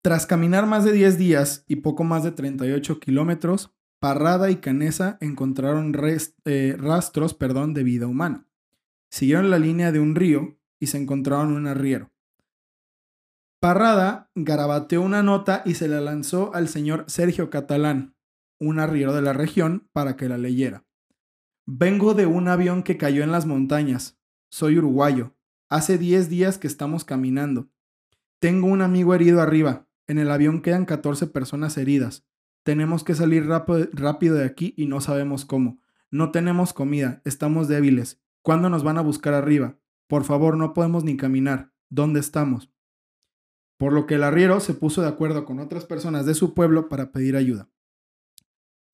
tras caminar más de 10 días y poco más de 38 kilómetros, Parrada y Canesa encontraron eh, rastros perdón, de vida humana. Siguieron la línea de un río y se encontraron un arriero. Parrada garabateó una nota y se la lanzó al señor Sergio Catalán, un arriero de la región, para que la leyera. Vengo de un avión que cayó en las montañas. Soy uruguayo. Hace 10 días que estamos caminando. Tengo un amigo herido arriba. En el avión quedan 14 personas heridas. Tenemos que salir rápido, de aquí y no sabemos cómo. No tenemos comida. Estamos débiles. ¿Cuándo nos van a buscar arriba? Por favor, no podemos ni caminar. ¿Dónde estamos? Por lo que el arriero se puso de acuerdo con otras personas de su pueblo para pedir ayuda.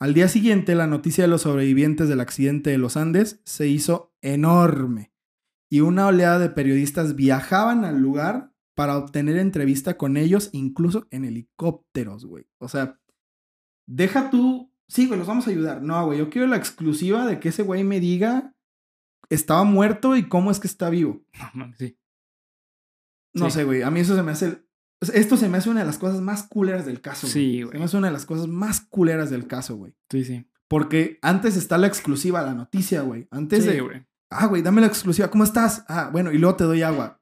Al día siguiente, la noticia de los sobrevivientes del accidente de los Andes se hizo enorme y una oleada de periodistas viajaban al lugar para obtener entrevista con ellos, incluso en helicópteros, güey. O sea, deja tú, sí, güey, los vamos a ayudar. No, güey, yo quiero la exclusiva de que ese güey me diga estaba muerto y cómo es que está vivo. No, sí. No Sí. sé, güey, a mí eso se me hace... Esto se me hace una de las cosas más culeras del caso. güey. Sí, Se güey. me hace una de las cosas más culeras del caso, güey. Sí, sí. Porque antes está la exclusiva, la noticia, güey. Antes Sí, de, güey. ah, güey, dame la exclusiva. ¿Cómo estás? Ah, bueno, y luego te doy agua.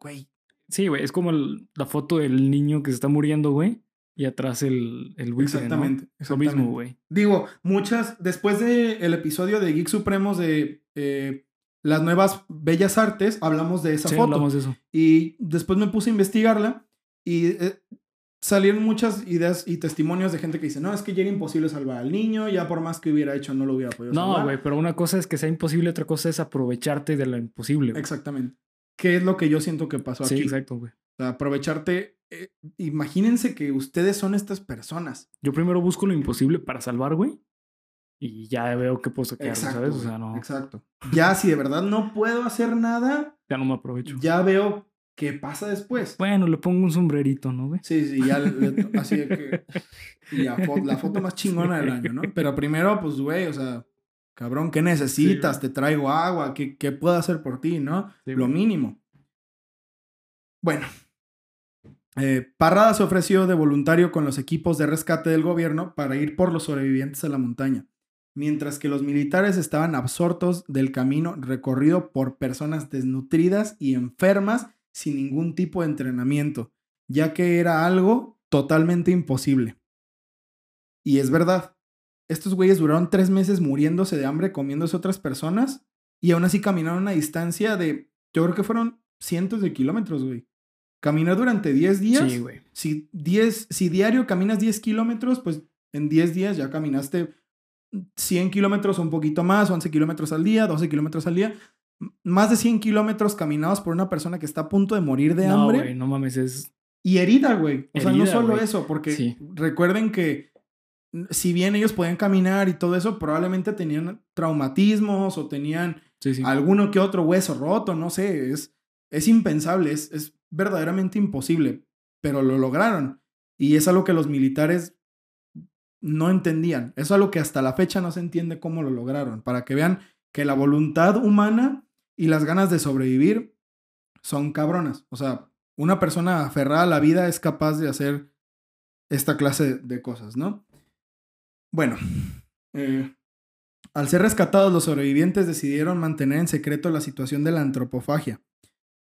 Güey, Sí, güey. Es como el- la foto del niño que se está muriendo, güey. Y atrás el, el buitre, ¿no? Exactamente, mismo, güey. Digo, muchas, después del el episodio de Geek Supremos de eh, las nuevas bellas artes, hablamos de esa Sí, foto. hablamos de eso. Y después me puse a investigarla Y eh, salieron muchas ideas y testimonios de gente que dice, no, es que ya era imposible salvar al niño, ya por más que hubiera hecho no lo hubiera podido salvar. No, güey, pero una cosa es que sea imposible, otra cosa es aprovecharte de lo imposible. Exactamente. ¿Qué es lo que yo siento que pasó Sí, aquí? exacto, güey. O sea, aprovecharte. Eh, imagínense que ustedes son estas personas. Yo primero busco lo imposible para salvar, güey. Y ya veo qué puedo sacar, ¿sabes? O sea, no, Exacto. Ya si de verdad no puedo hacer nada, ya no me aprovecho. ya veo qué pasa después. Bueno, le pongo un sombrerito, ¿no, güey? Sí, sí, ya le- así de que. y ya, fo- la foto más chingona del año, ¿no? Pero primero, pues, güey, o sea, cabrón, ¿qué necesitas? Te traigo agua, ¿qué, qué puedo hacer por ti, no? Sí, Lo mínimo. Bueno. Eh, Parrada se ofreció de voluntario con los equipos de rescate del gobierno para ir por los sobrevivientes a la montaña, mientras que los militares estaban absortos del camino recorrido por personas desnutridas y enfermas sin ningún tipo de entrenamiento, ya que era algo totalmente imposible. Y es verdad, estos güeyes duraron tres meses muriéndose de hambre comiéndose otras personas y aún así caminaron una distancia de, yo creo que fueron cientos de kilómetros, güey. Caminar durante 10 días. Sí, güey. Si, 10, si diario caminas 10 kilómetros, pues en 10 días ya caminaste 100 kilómetros o un poquito más, 11 kilómetros al día, 12 kilómetros al día. Más de 100 kilómetros caminados por una persona que está a punto de morir de no, hambre güey, no mames, es. y herida, güey. O sea, no solo güey. eso, porque Sí. recuerden que si bien ellos podían caminar y todo eso, probablemente tenían traumatismos o tenían Sí, sí. alguno que otro hueso roto, no sé, es, es impensable, es, es verdaderamente imposible, pero lo lograron. Y es algo que los militares no entendían, es algo que hasta la fecha no se entiende cómo lo lograron, para que vean que la voluntad humana y las ganas de sobrevivir son cabronas. O sea, una persona aferrada a la vida es capaz de hacer esta clase de cosas, ¿no? Bueno, eh, al ser rescatados, los sobrevivientes decidieron mantener en secreto la situación de la antropofagia.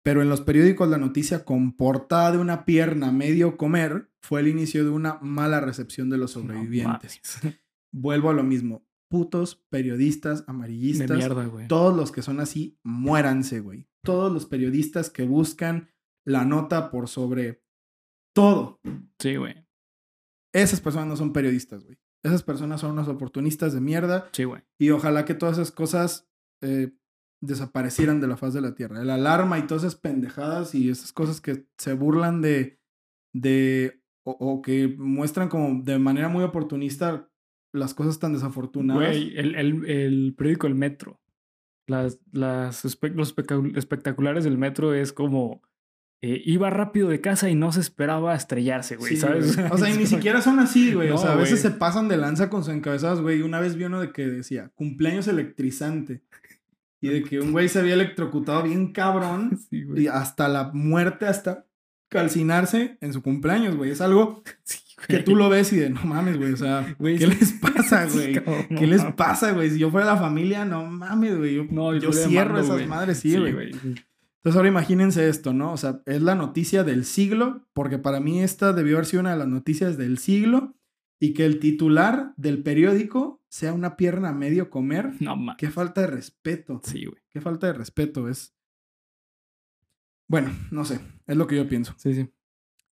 Pero en los periódicos la noticia con portada de una pierna medio comer fue el inicio de una mala recepción de los sobrevivientes. Vuelvo a lo mismo. Putos periodistas De amarillistas. mierda, güey. Todos los que son así, muéranse, güey. Todos los periodistas que buscan la nota por sobre todo. Sí, güey. Esas personas no son periodistas, güey. Esas personas son unos oportunistas de mierda Sí, güey. y ojalá que todas esas cosas eh, desaparecieran de la faz de la tierra. El alarma y todas esas pendejadas y esas cosas que se burlan de, de o, o que muestran como de manera muy oportunista las cosas tan desafortunadas. Güey, el, el, el periódico El Metro. Las, las espe- los espectaculares del metro es como. eh, iba rápido de casa y no se esperaba estrellarse, güey, Sí, ¿sabes? güey. O sea, y ni siquiera son así, güey. o sea, a veces güey. se pasan de lanza con sus encabezados, güey. Una vez vi uno de que decía cumpleaños electrizante. Y de que un güey se había electrocutado bien cabrón. Sí, güey. Y hasta la muerte, hasta calcinarse en su cumpleaños, güey. Es algo Sí, que güey. tú lo ves y de, no mames, güey. O sea, Güey, ¿qué sí. les pasa, güey? cabrón, no ¿Qué les mames. pasa, güey? Si yo fuera la familia, no mames, güey. Yo, No, yo le cierro esas güey. madres, sí, güey. Entonces ahora imagínense esto, ¿no? O sea, es la noticia del siglo, porque para mí esta debió haber sido una de las noticias del siglo, y que el titular del periódico sea una pierna a medio comer. No mames. Qué falta de respeto. Sí, güey. Qué falta de respeto es. Bueno, no sé, es lo que yo pienso. Sí, sí.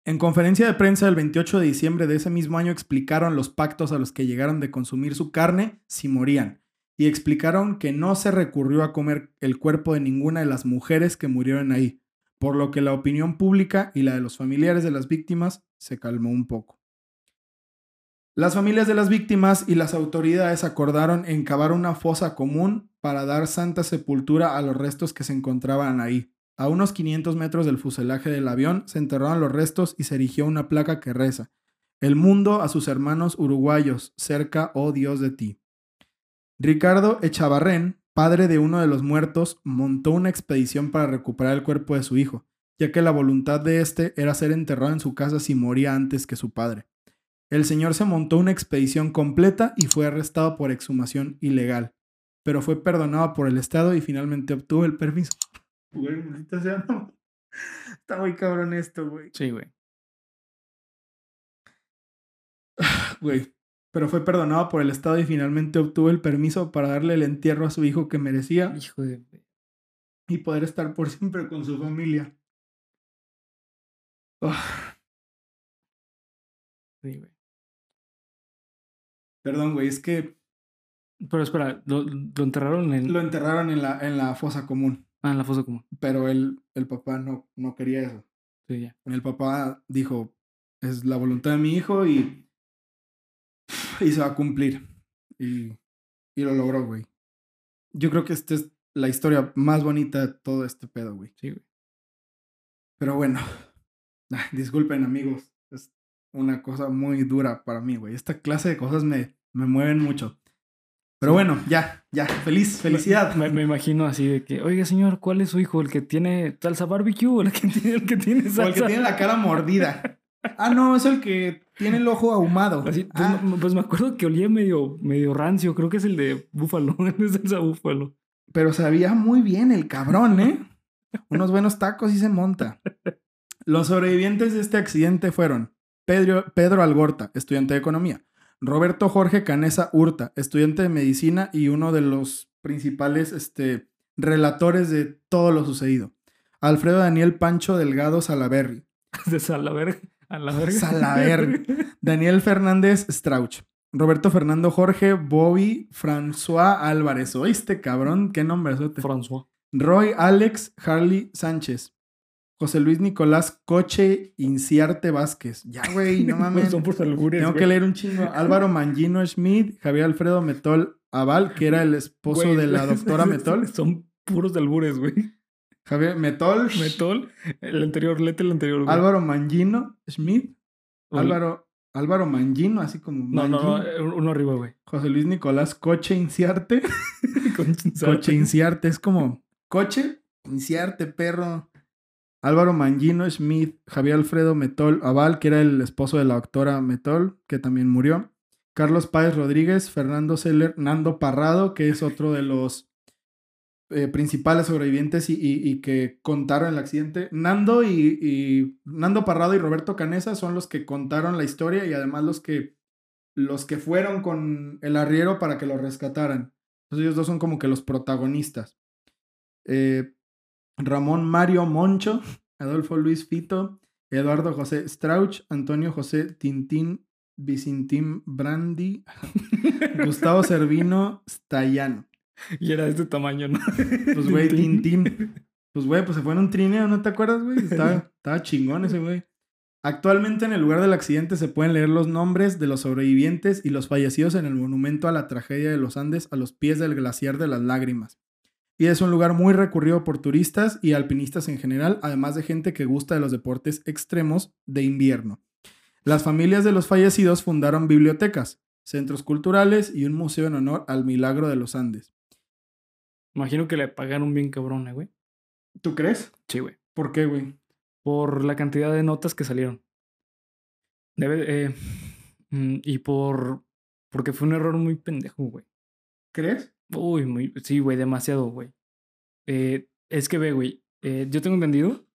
En conferencia de prensa el 28 de diciembre de ese mismo año explicaron los pactos a los que llegaron de consumir su carne si morían y explicaron que no se recurrió a comer el cuerpo de ninguna de las mujeres que murieron ahí, por lo que la opinión pública y la de los familiares de las víctimas se calmó un poco. Las familias de las víctimas y las autoridades acordaron en cavar una fosa común para dar santa sepultura a los restos que se encontraban ahí. A unos 500 metros del fuselaje del avión se enterraron los restos y se erigió una placa que reza: El mundo a sus hermanos uruguayos, cerca, oh Dios de ti. Ricardo Echavarren, padre de uno de los muertos, montó una expedición para recuperar el cuerpo de su hijo, ya que la voluntad de éste era ser enterrado en su casa si moría antes que su padre. El señor se montó una expedición completa y fue arrestado por exhumación ilegal, pero fue perdonado por el Estado y finalmente obtuvo el permiso. Güey, maldita sea, no. Está muy cabrón esto, güey. Sí, güey. Güey. Pero fue perdonado por el Estado y finalmente obtuvo el permiso para darle el entierro a su hijo que merecía Hijo de. y poder estar por siempre con su familia. Ah, Sí, güey. Perdón, güey, es que Pero espera, lo, lo enterraron en, lo enterraron en la, en la fosa común, ah, en la fosa común. pero el, el papá no, no quería eso. Sí, ya. El papá dijo, es la voluntad de mi hijo y, y se va a cumplir. Y, y lo logró, güey. Yo creo que esta es la historia más bonita de todo este pedo, güey. Sí, güey. Pero bueno, disculpen amigos, una cosa muy dura para mí, güey. Esta clase de cosas me, me mueven mucho. Pero bueno, ya, ya, feliz, felicidad. Me, me imagino así de que, oiga, señor, ¿cuál es su hijo? ¿El que tiene salsa barbecue o el que tiene, el que tiene O salsa? el que tiene la cara mordida. Ah, no, es el que tiene el ojo ahumado. Así, pues, Ah, me- pues me acuerdo que olía medio, medio rancio. Creo que es el de búfalo. es salsa búfalo. pero sabía muy bien el cabrón, ¿eh? Unos buenos tacos y se monta. Los sobrevivientes de este accidente fueron Pedro, Pedro Algorta, estudiante de economía, Roberto Jorge Canesa Hurta, estudiante de medicina y uno de los principales este, relatores de todo lo sucedido, Alfredo Daniel Pancho Delgado Salaberry, De Salaverga. A la verga. Salaverga. Daniel Fernández Strauch, Roberto Fernando Jorge Bobby François Álvarez. ¿Oíste, cabrón? ¿Qué nombre François. Roy Alex Harley Sánchez. José Luis Nicolás Coche Inciarte Vázquez. Ya, güey, no mames. Son por albures, Tengo güey. que leer un chingo. Álvaro Mangino Schmidt, Javier Alfredo Metol Aval, que era el esposo Güey, de la doctora Metol. Son puros albures, güey. Javier Metol. Metol. El anterior, lete el anterior, güey. Álvaro Mangino Schmidt. Álvaro, Álvaro Mangino, así como. No, no, no. Eh, Uno arriba, güey. José Luis Nicolás Coche Inciarte. Coche Inciarte es como coche, Inciarte, perro. Álvaro Mangino Schmidt, Javier Alfredo Metol Aval, que era el esposo de la doctora Metol, que también murió. Carlos Páez Rodríguez, Fernando Seller, Nando Parrado, que es otro de los eh, principales sobrevivientes y que contaron el accidente. Nando y, y- Nando Parrado y Roberto Canesa son los que contaron la historia y además los que los que fueron con el arriero para que lo rescataran. Entonces ellos dos son como que los protagonistas. Eh, Ramón Mario Moncho, Adolfo Luis Fito, Eduardo José Strauch, Antonio José Tintín Vicintín Brandi, Gustavo Servino Stayano. Y era de este tamaño, ¿no? Pues güey, Tintín. Pues güey, pues se fue en un trineo, ¿no te acuerdas, güey? Estaba, estaba chingón ese güey. Actualmente en el lugar del accidente se pueden leer los nombres de los sobrevivientes y los fallecidos en el monumento a la tragedia de los Andes a los pies del glaciar de las lágrimas. Y es un lugar muy recurrido por turistas y alpinistas en general, además de gente que gusta de los deportes extremos de invierno. Las familias de los fallecidos fundaron bibliotecas, centros culturales y un museo en honor al milagro de los Andes. Imagino que le pagaron bien cabrón, eh, güey. ¿Tú crees? Sí, güey. ¿Por qué, güey? Por la cantidad de notas que salieron. Debe, eh, mm, y por. Porque fue un error muy pendejo, güey. ¿Crees? Uy, muy. Sí, güey, demasiado, güey. Eh, es que ve, güey. eh, yo tengo entendido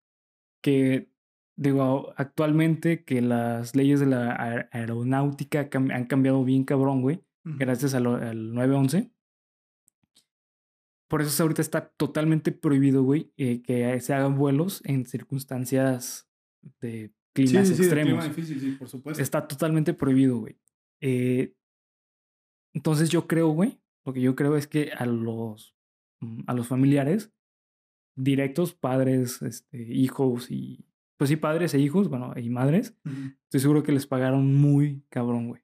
que, digo, actualmente que las leyes de la aer- aeronáutica cam- han cambiado bien cabrón, güey. gracias a lo- al 911. Por eso ahorita está totalmente prohibido, güey, eh, que se hagan vuelos en circunstancias de climas extremos. difícil, sí, por supuesto. Está totalmente prohibido, güey. Eh, entonces yo creo, güey, lo que yo creo es que a los, mm, a los familiares directos, padres, este, hijos y, pues sí, padres e hijos, bueno, y madres, estoy seguro que les pagaron muy cabrón, güey.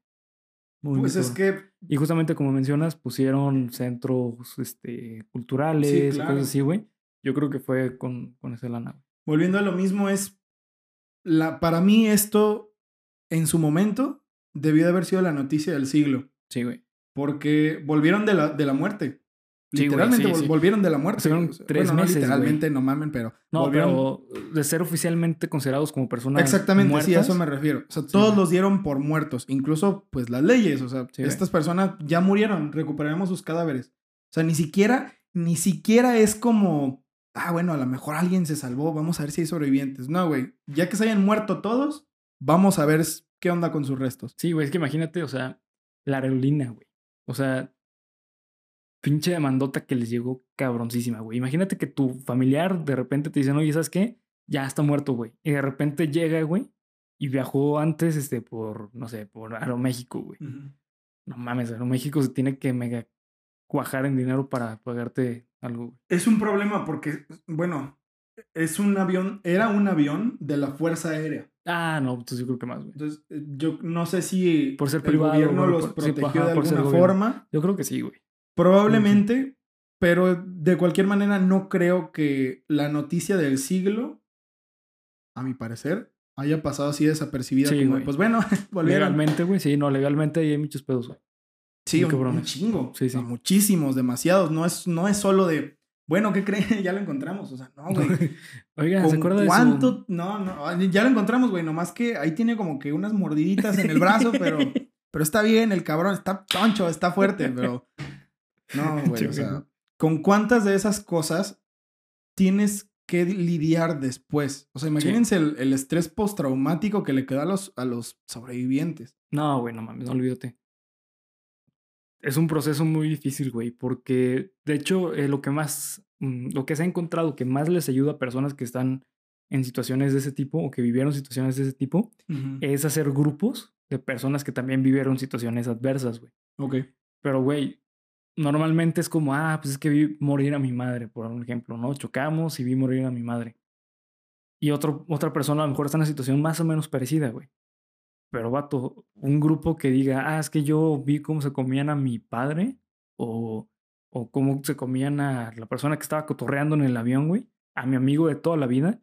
Muy, Pues es que Y justamente como mencionas, pusieron centros este, culturales claro. cosas así, güey. Yo creo que fue con, con esa lana. güey. volviendo a lo mismo es la para mí esto en su momento debió de haber sido la noticia del siglo, Sí, güey. Porque volvieron de la, de la muerte. Sí, literalmente sí, vol- sí. volvieron de la muerte. Sea, tres bueno, no meses, literalmente, no mamen, pero No, volvieron- pero de ser oficialmente considerados como personas Exactamente, muertas, sí, a eso me refiero. O sea, todos los dieron por muertos, incluso pues las leyes, o sea, estas personas ya murieron, recuperaremos sus cadáveres. O sea, ni siquiera, ni siquiera es como, ah, bueno, a lo mejor alguien se salvó, vamos a ver si hay sobrevivientes. No, güey, ya que se hayan muerto todos, vamos a ver qué onda con sus restos. Sí, güey, es que imagínate, o sea, la aerolínea, güey. O sea, pinche demandota que les llegó cabroncísima, güey. Imagínate que tu familiar de repente te dicen, oye, ¿sabes qué? Ya está muerto, güey. Y de repente llega, güey, y viajó antes, este, por, no sé, por Aeroméxico, güey. No mames, Aeroméxico se tiene que mega cuajar en dinero para pagarte algo, güey. Es un problema porque, bueno, es un avión, era un avión de la Fuerza Aérea. Ah, no, entonces yo creo que más, güey. Entonces, eh, yo no sé si Por ser el privado, gobierno güey, los por- protegió de alguna gobierno. forma. Yo creo que sí, güey. Probablemente, pero de cualquier manera no creo que la noticia del siglo, a mi parecer, haya pasado así desapercibida. Sí, como, güey. pues bueno, volvieron. Legalmente, güey, sí, no, legalmente hay muchos pedos, güey. Sí, un, un chingo. Sí, O sea, sí. muchísimos, demasiados. No es, no es solo de, bueno, ¿qué creen? ya lo encontramos. O sea, no, güey. Oigan, ¿se ¿Con acuerda de cuánto? su... No, no, ah, ya lo encontramos, güey. Nomás que ahí tiene como que unas mordiditas en el brazo, pero, pero está bien, el cabrón está toncho, está fuerte, pero. No, güey. O sea, ¿con cuántas de esas cosas tienes que lidiar después? O sea, imagínense el, el estrés postraumático que le queda a los, a los sobrevivientes. No, güey, no mames, no olvídate. Es un proceso muy difícil, güey, porque de hecho eh, lo que más, mm, lo que se ha encontrado que más les ayuda a personas que están en situaciones de ese tipo o que vivieron situaciones de ese tipo es hacer grupos de personas que también vivieron situaciones adversas, güey. Ok. Pero, güey, normalmente es como, ah, pues es que vi morir a mi madre, por un ejemplo, ¿no? Chocamos y vi morir a mi madre. Y otro, otra persona a lo mejor está en una situación más o menos parecida, güey. Pero, vato, un grupo que diga, ah, es que yo vi cómo se comían a mi padre o, o cómo se comían a la persona que estaba cotorreando en el avión, güey, a mi amigo de toda la vida,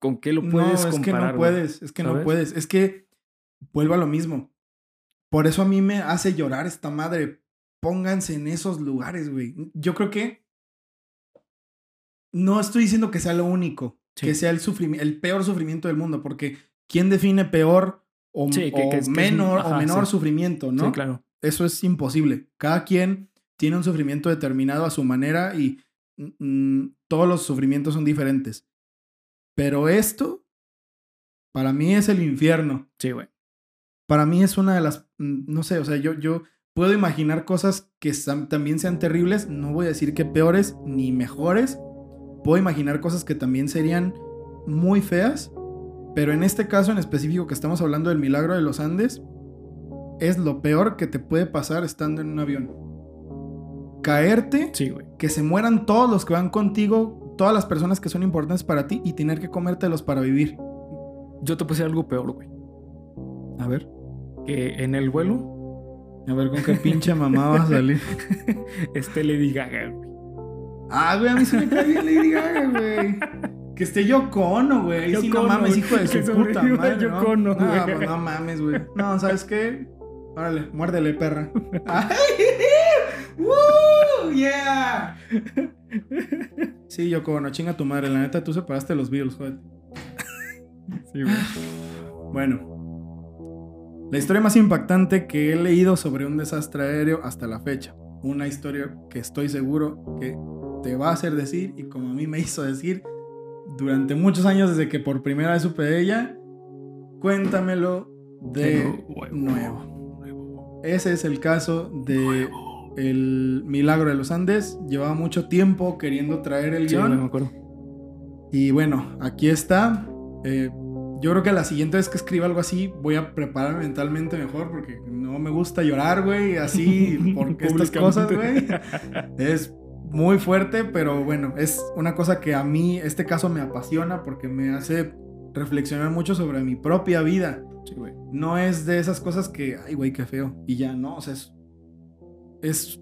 ¿con qué lo puedes no, es que no güey? puedes, es que no puedes. Es que vuelvo a lo mismo. Por eso a mí me hace llorar esta madre. Pónganse en esos lugares, güey. Yo creo que no estoy diciendo que sea lo único, Sí. que sea el, el peor sufrimiento del mundo, porque ¿quién define peor o, Sí, que- o que es- que es- menor, ajá, o menor sí. sufrimiento, no? Sí, claro. Eso es imposible. Cada quien tiene un sufrimiento determinado a su manera y mm, todos los sufrimientos son diferentes. Pero esto, para mí es el infierno. Sí, güey. Para mí es una de las, mm, no sé, o sea, yo, yo puedo imaginar cosas que también sean terribles. No voy a decir que peores ni mejores. Puedo imaginar cosas que también serían muy feas. Pero en este caso en específico que estamos hablando del milagro de los Andes, es lo peor que te puede pasar estando en un avión. Caerte, Sí, que se mueran todos los que van contigo, todas las personas que son importantes para ti y tener que comértelos para vivir. Yo te puse algo peor, güey. A ver, Que en el vuelo a ver con qué pinche mamá vas a salir. esté Lady Gaga, güey. Ah, güey, a mí se me cae bien Lady Gaga, güey. Que esté Yoko Ono, güey. Sí no mames, hijo de su puta madre. Yoko ¿no? No, pues no mames, güey. No, ¿sabes qué? Órale, muérdele, perra. ¡Ay! ¡Woo! ¡Yeah! Sí, Yoko Ono, chinga tu madre. La neta, tú separaste los Beatles, joder. Sí, güey. Bueno, la historia más impactante que he leído sobre un desastre aéreo hasta la fecha. Una historia que estoy seguro que te va a hacer decir, y como a mí me hizo decir durante muchos años desde que por primera vez supe de ella, cuéntamelo de nuevo. Ese es el caso de el milagro de los Andes. Llevaba mucho tiempo queriendo traer el Sí, güey, me guion. acuerdo. Y bueno, aquí está. Eh, yo creo que la siguiente vez que escriba algo así, voy a prepararme mentalmente mejor porque no me gusta llorar, güey, así, porque estas cosas, güey, es muy fuerte, pero bueno, es una cosa que a mí, este caso me apasiona porque me hace reflexionar mucho sobre mi propia vida. Sí, güey. No es de esas cosas que, ay, güey, qué feo, y ya, no, o sea, es, es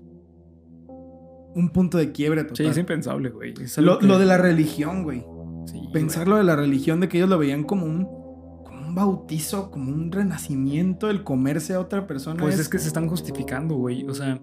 un punto de quiebre total. Sí, es impensable, güey. Es lo, que- lo de la religión, güey Sí, güey. pensar lo de la religión, de que ellos lo veían como un, como un bautizo, como un renacimiento, el comerse a otra persona. Pues es, es que se están justificando, güey. O sea,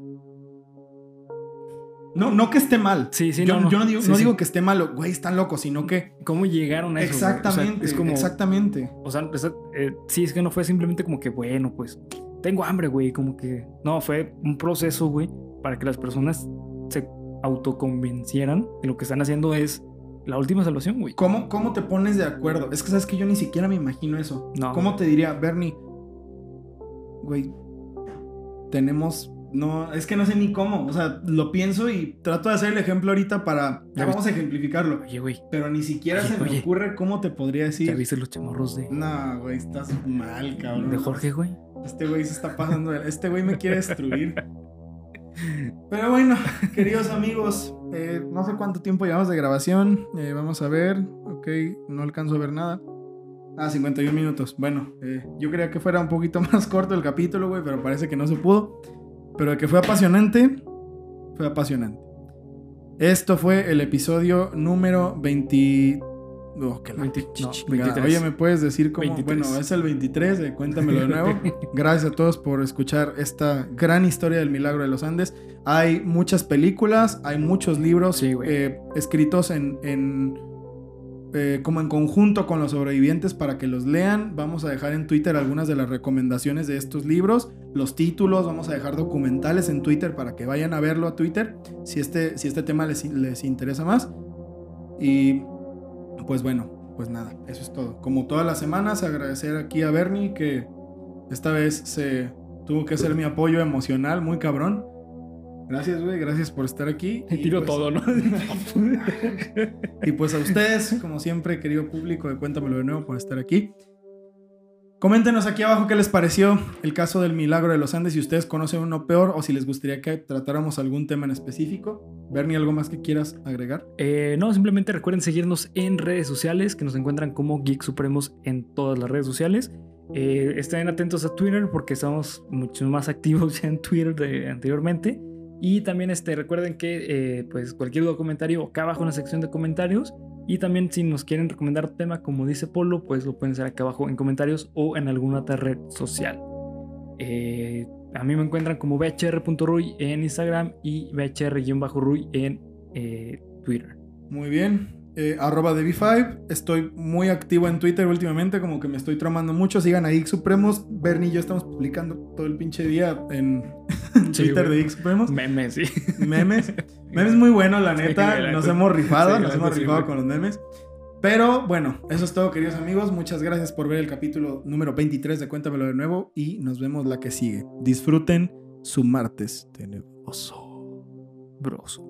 No, no que esté mal. sí, sí, yo no, no, yo no digo, Sí, no sí. digo que esté malo, güey, están locos, sino que. ¿Cómo llegaron a eso? güey? O sea, Exactamente. es como. Exactamente. O sea, esa- eh, sí, es que no fue simplemente como que, bueno, pues tengo hambre, güey. Como que. No, fue un proceso, güey, para que las personas se autoconvencieran de lo que están haciendo es la última salvación, güey. ¿Cómo, ¿Cómo te pones de acuerdo? Es que sabes que yo ni siquiera me imagino eso. No. ¿Cómo te diría, Bernie? Güey, tenemos No, es que no sé ni cómo. O sea, lo pienso y trato de hacer el ejemplo ahorita para. Ya vamos a ejemplificarlo. Oye, güey, Pero ni siquiera Oye, se me oye. ocurre cómo te podría ¿ya decir. viste los chamorros de, No, güey, estás mal, cabrón. de Jorge, güey? Este güey se está pasando. Este güey me quiere destruir. Pero bueno, queridos amigos, eh, no sé cuánto tiempo llevamos de grabación. eh, vamos a ver. Ok, no alcanzo a ver nada. Ah, 51 minutos. Bueno, eh, yo creía que fuera un poquito más corto el capítulo, güey, pero parece que no se pudo. Pero de que fue apasionante, fue apasionante. Esto fue el episodio número 20. Oh, que la 20 pinche no, chingada. 23. Oye, ¿me puedes decir cómo? 23. Bueno, es el 23, de cuéntamelo de nuevo. Gracias a todos por escuchar esta gran historia del milagro de los Andes. Hay muchas películas, hay muchos libros Sí, eh, escritos en, en, eh, como en conjunto con los sobrevivientes para que los lean. Vamos a dejar en Twitter algunas de las recomendaciones de estos libros, los títulos, vamos a dejar documentales en Twitter para que vayan a verlo a Twitter si este, si este tema les, les interesa más. Y pues bueno, pues nada, eso es todo. Como todas las semanas, agradecer aquí a Bernie que esta vez se tuvo que ser mi apoyo emocional, muy cabrón. Gracias, güey, gracias por estar aquí. Te tiro pues, todo, ¿no? y pues a ustedes, como siempre, querido público de Cuéntamelo de nuevo por estar aquí. Coméntenos aquí abajo qué les pareció el caso del milagro de los Andes, si ustedes conocen uno peor o si les gustaría que tratáramos algún tema en específico. Bernie, ¿algo más que quieras agregar? Eh, no, simplemente recuerden seguirnos en redes sociales, que nos encuentran como Geek Supremos en todas las redes sociales. Eh, estén atentos a Twitter porque estamos mucho más activos ya en Twitter de anteriormente. Y también este, recuerden que eh, pues cualquier comentario acá abajo en la sección de comentarios. Y también si nos quieren recomendar tema como dice Polo, pues lo pueden hacer acá abajo en comentarios o en alguna otra red social. Eh, a mí me encuentran como bhr.ruy en Instagram y bhr-ruy en eh, Twitter. Muy bien. Eh, arroba de B5. Estoy muy activo en Twitter últimamente, como que me estoy tramando mucho. Sigan a Geek Supremos. Bernie y yo estamos publicando todo el pinche día en Sí, Twitter güey. de Geek Supremos. Memes, sí. memes. Memes muy buenos, la Sí, neta. la nos hemos rifado, Sí, nos hemos rifado güey. con los memes. Pero bueno, eso es todo, queridos amigos. Muchas gracias por ver el capítulo número 23 de Cuéntamelo de nuevo y nos vemos la que sigue. Disfruten su martes tenebroso. Broso.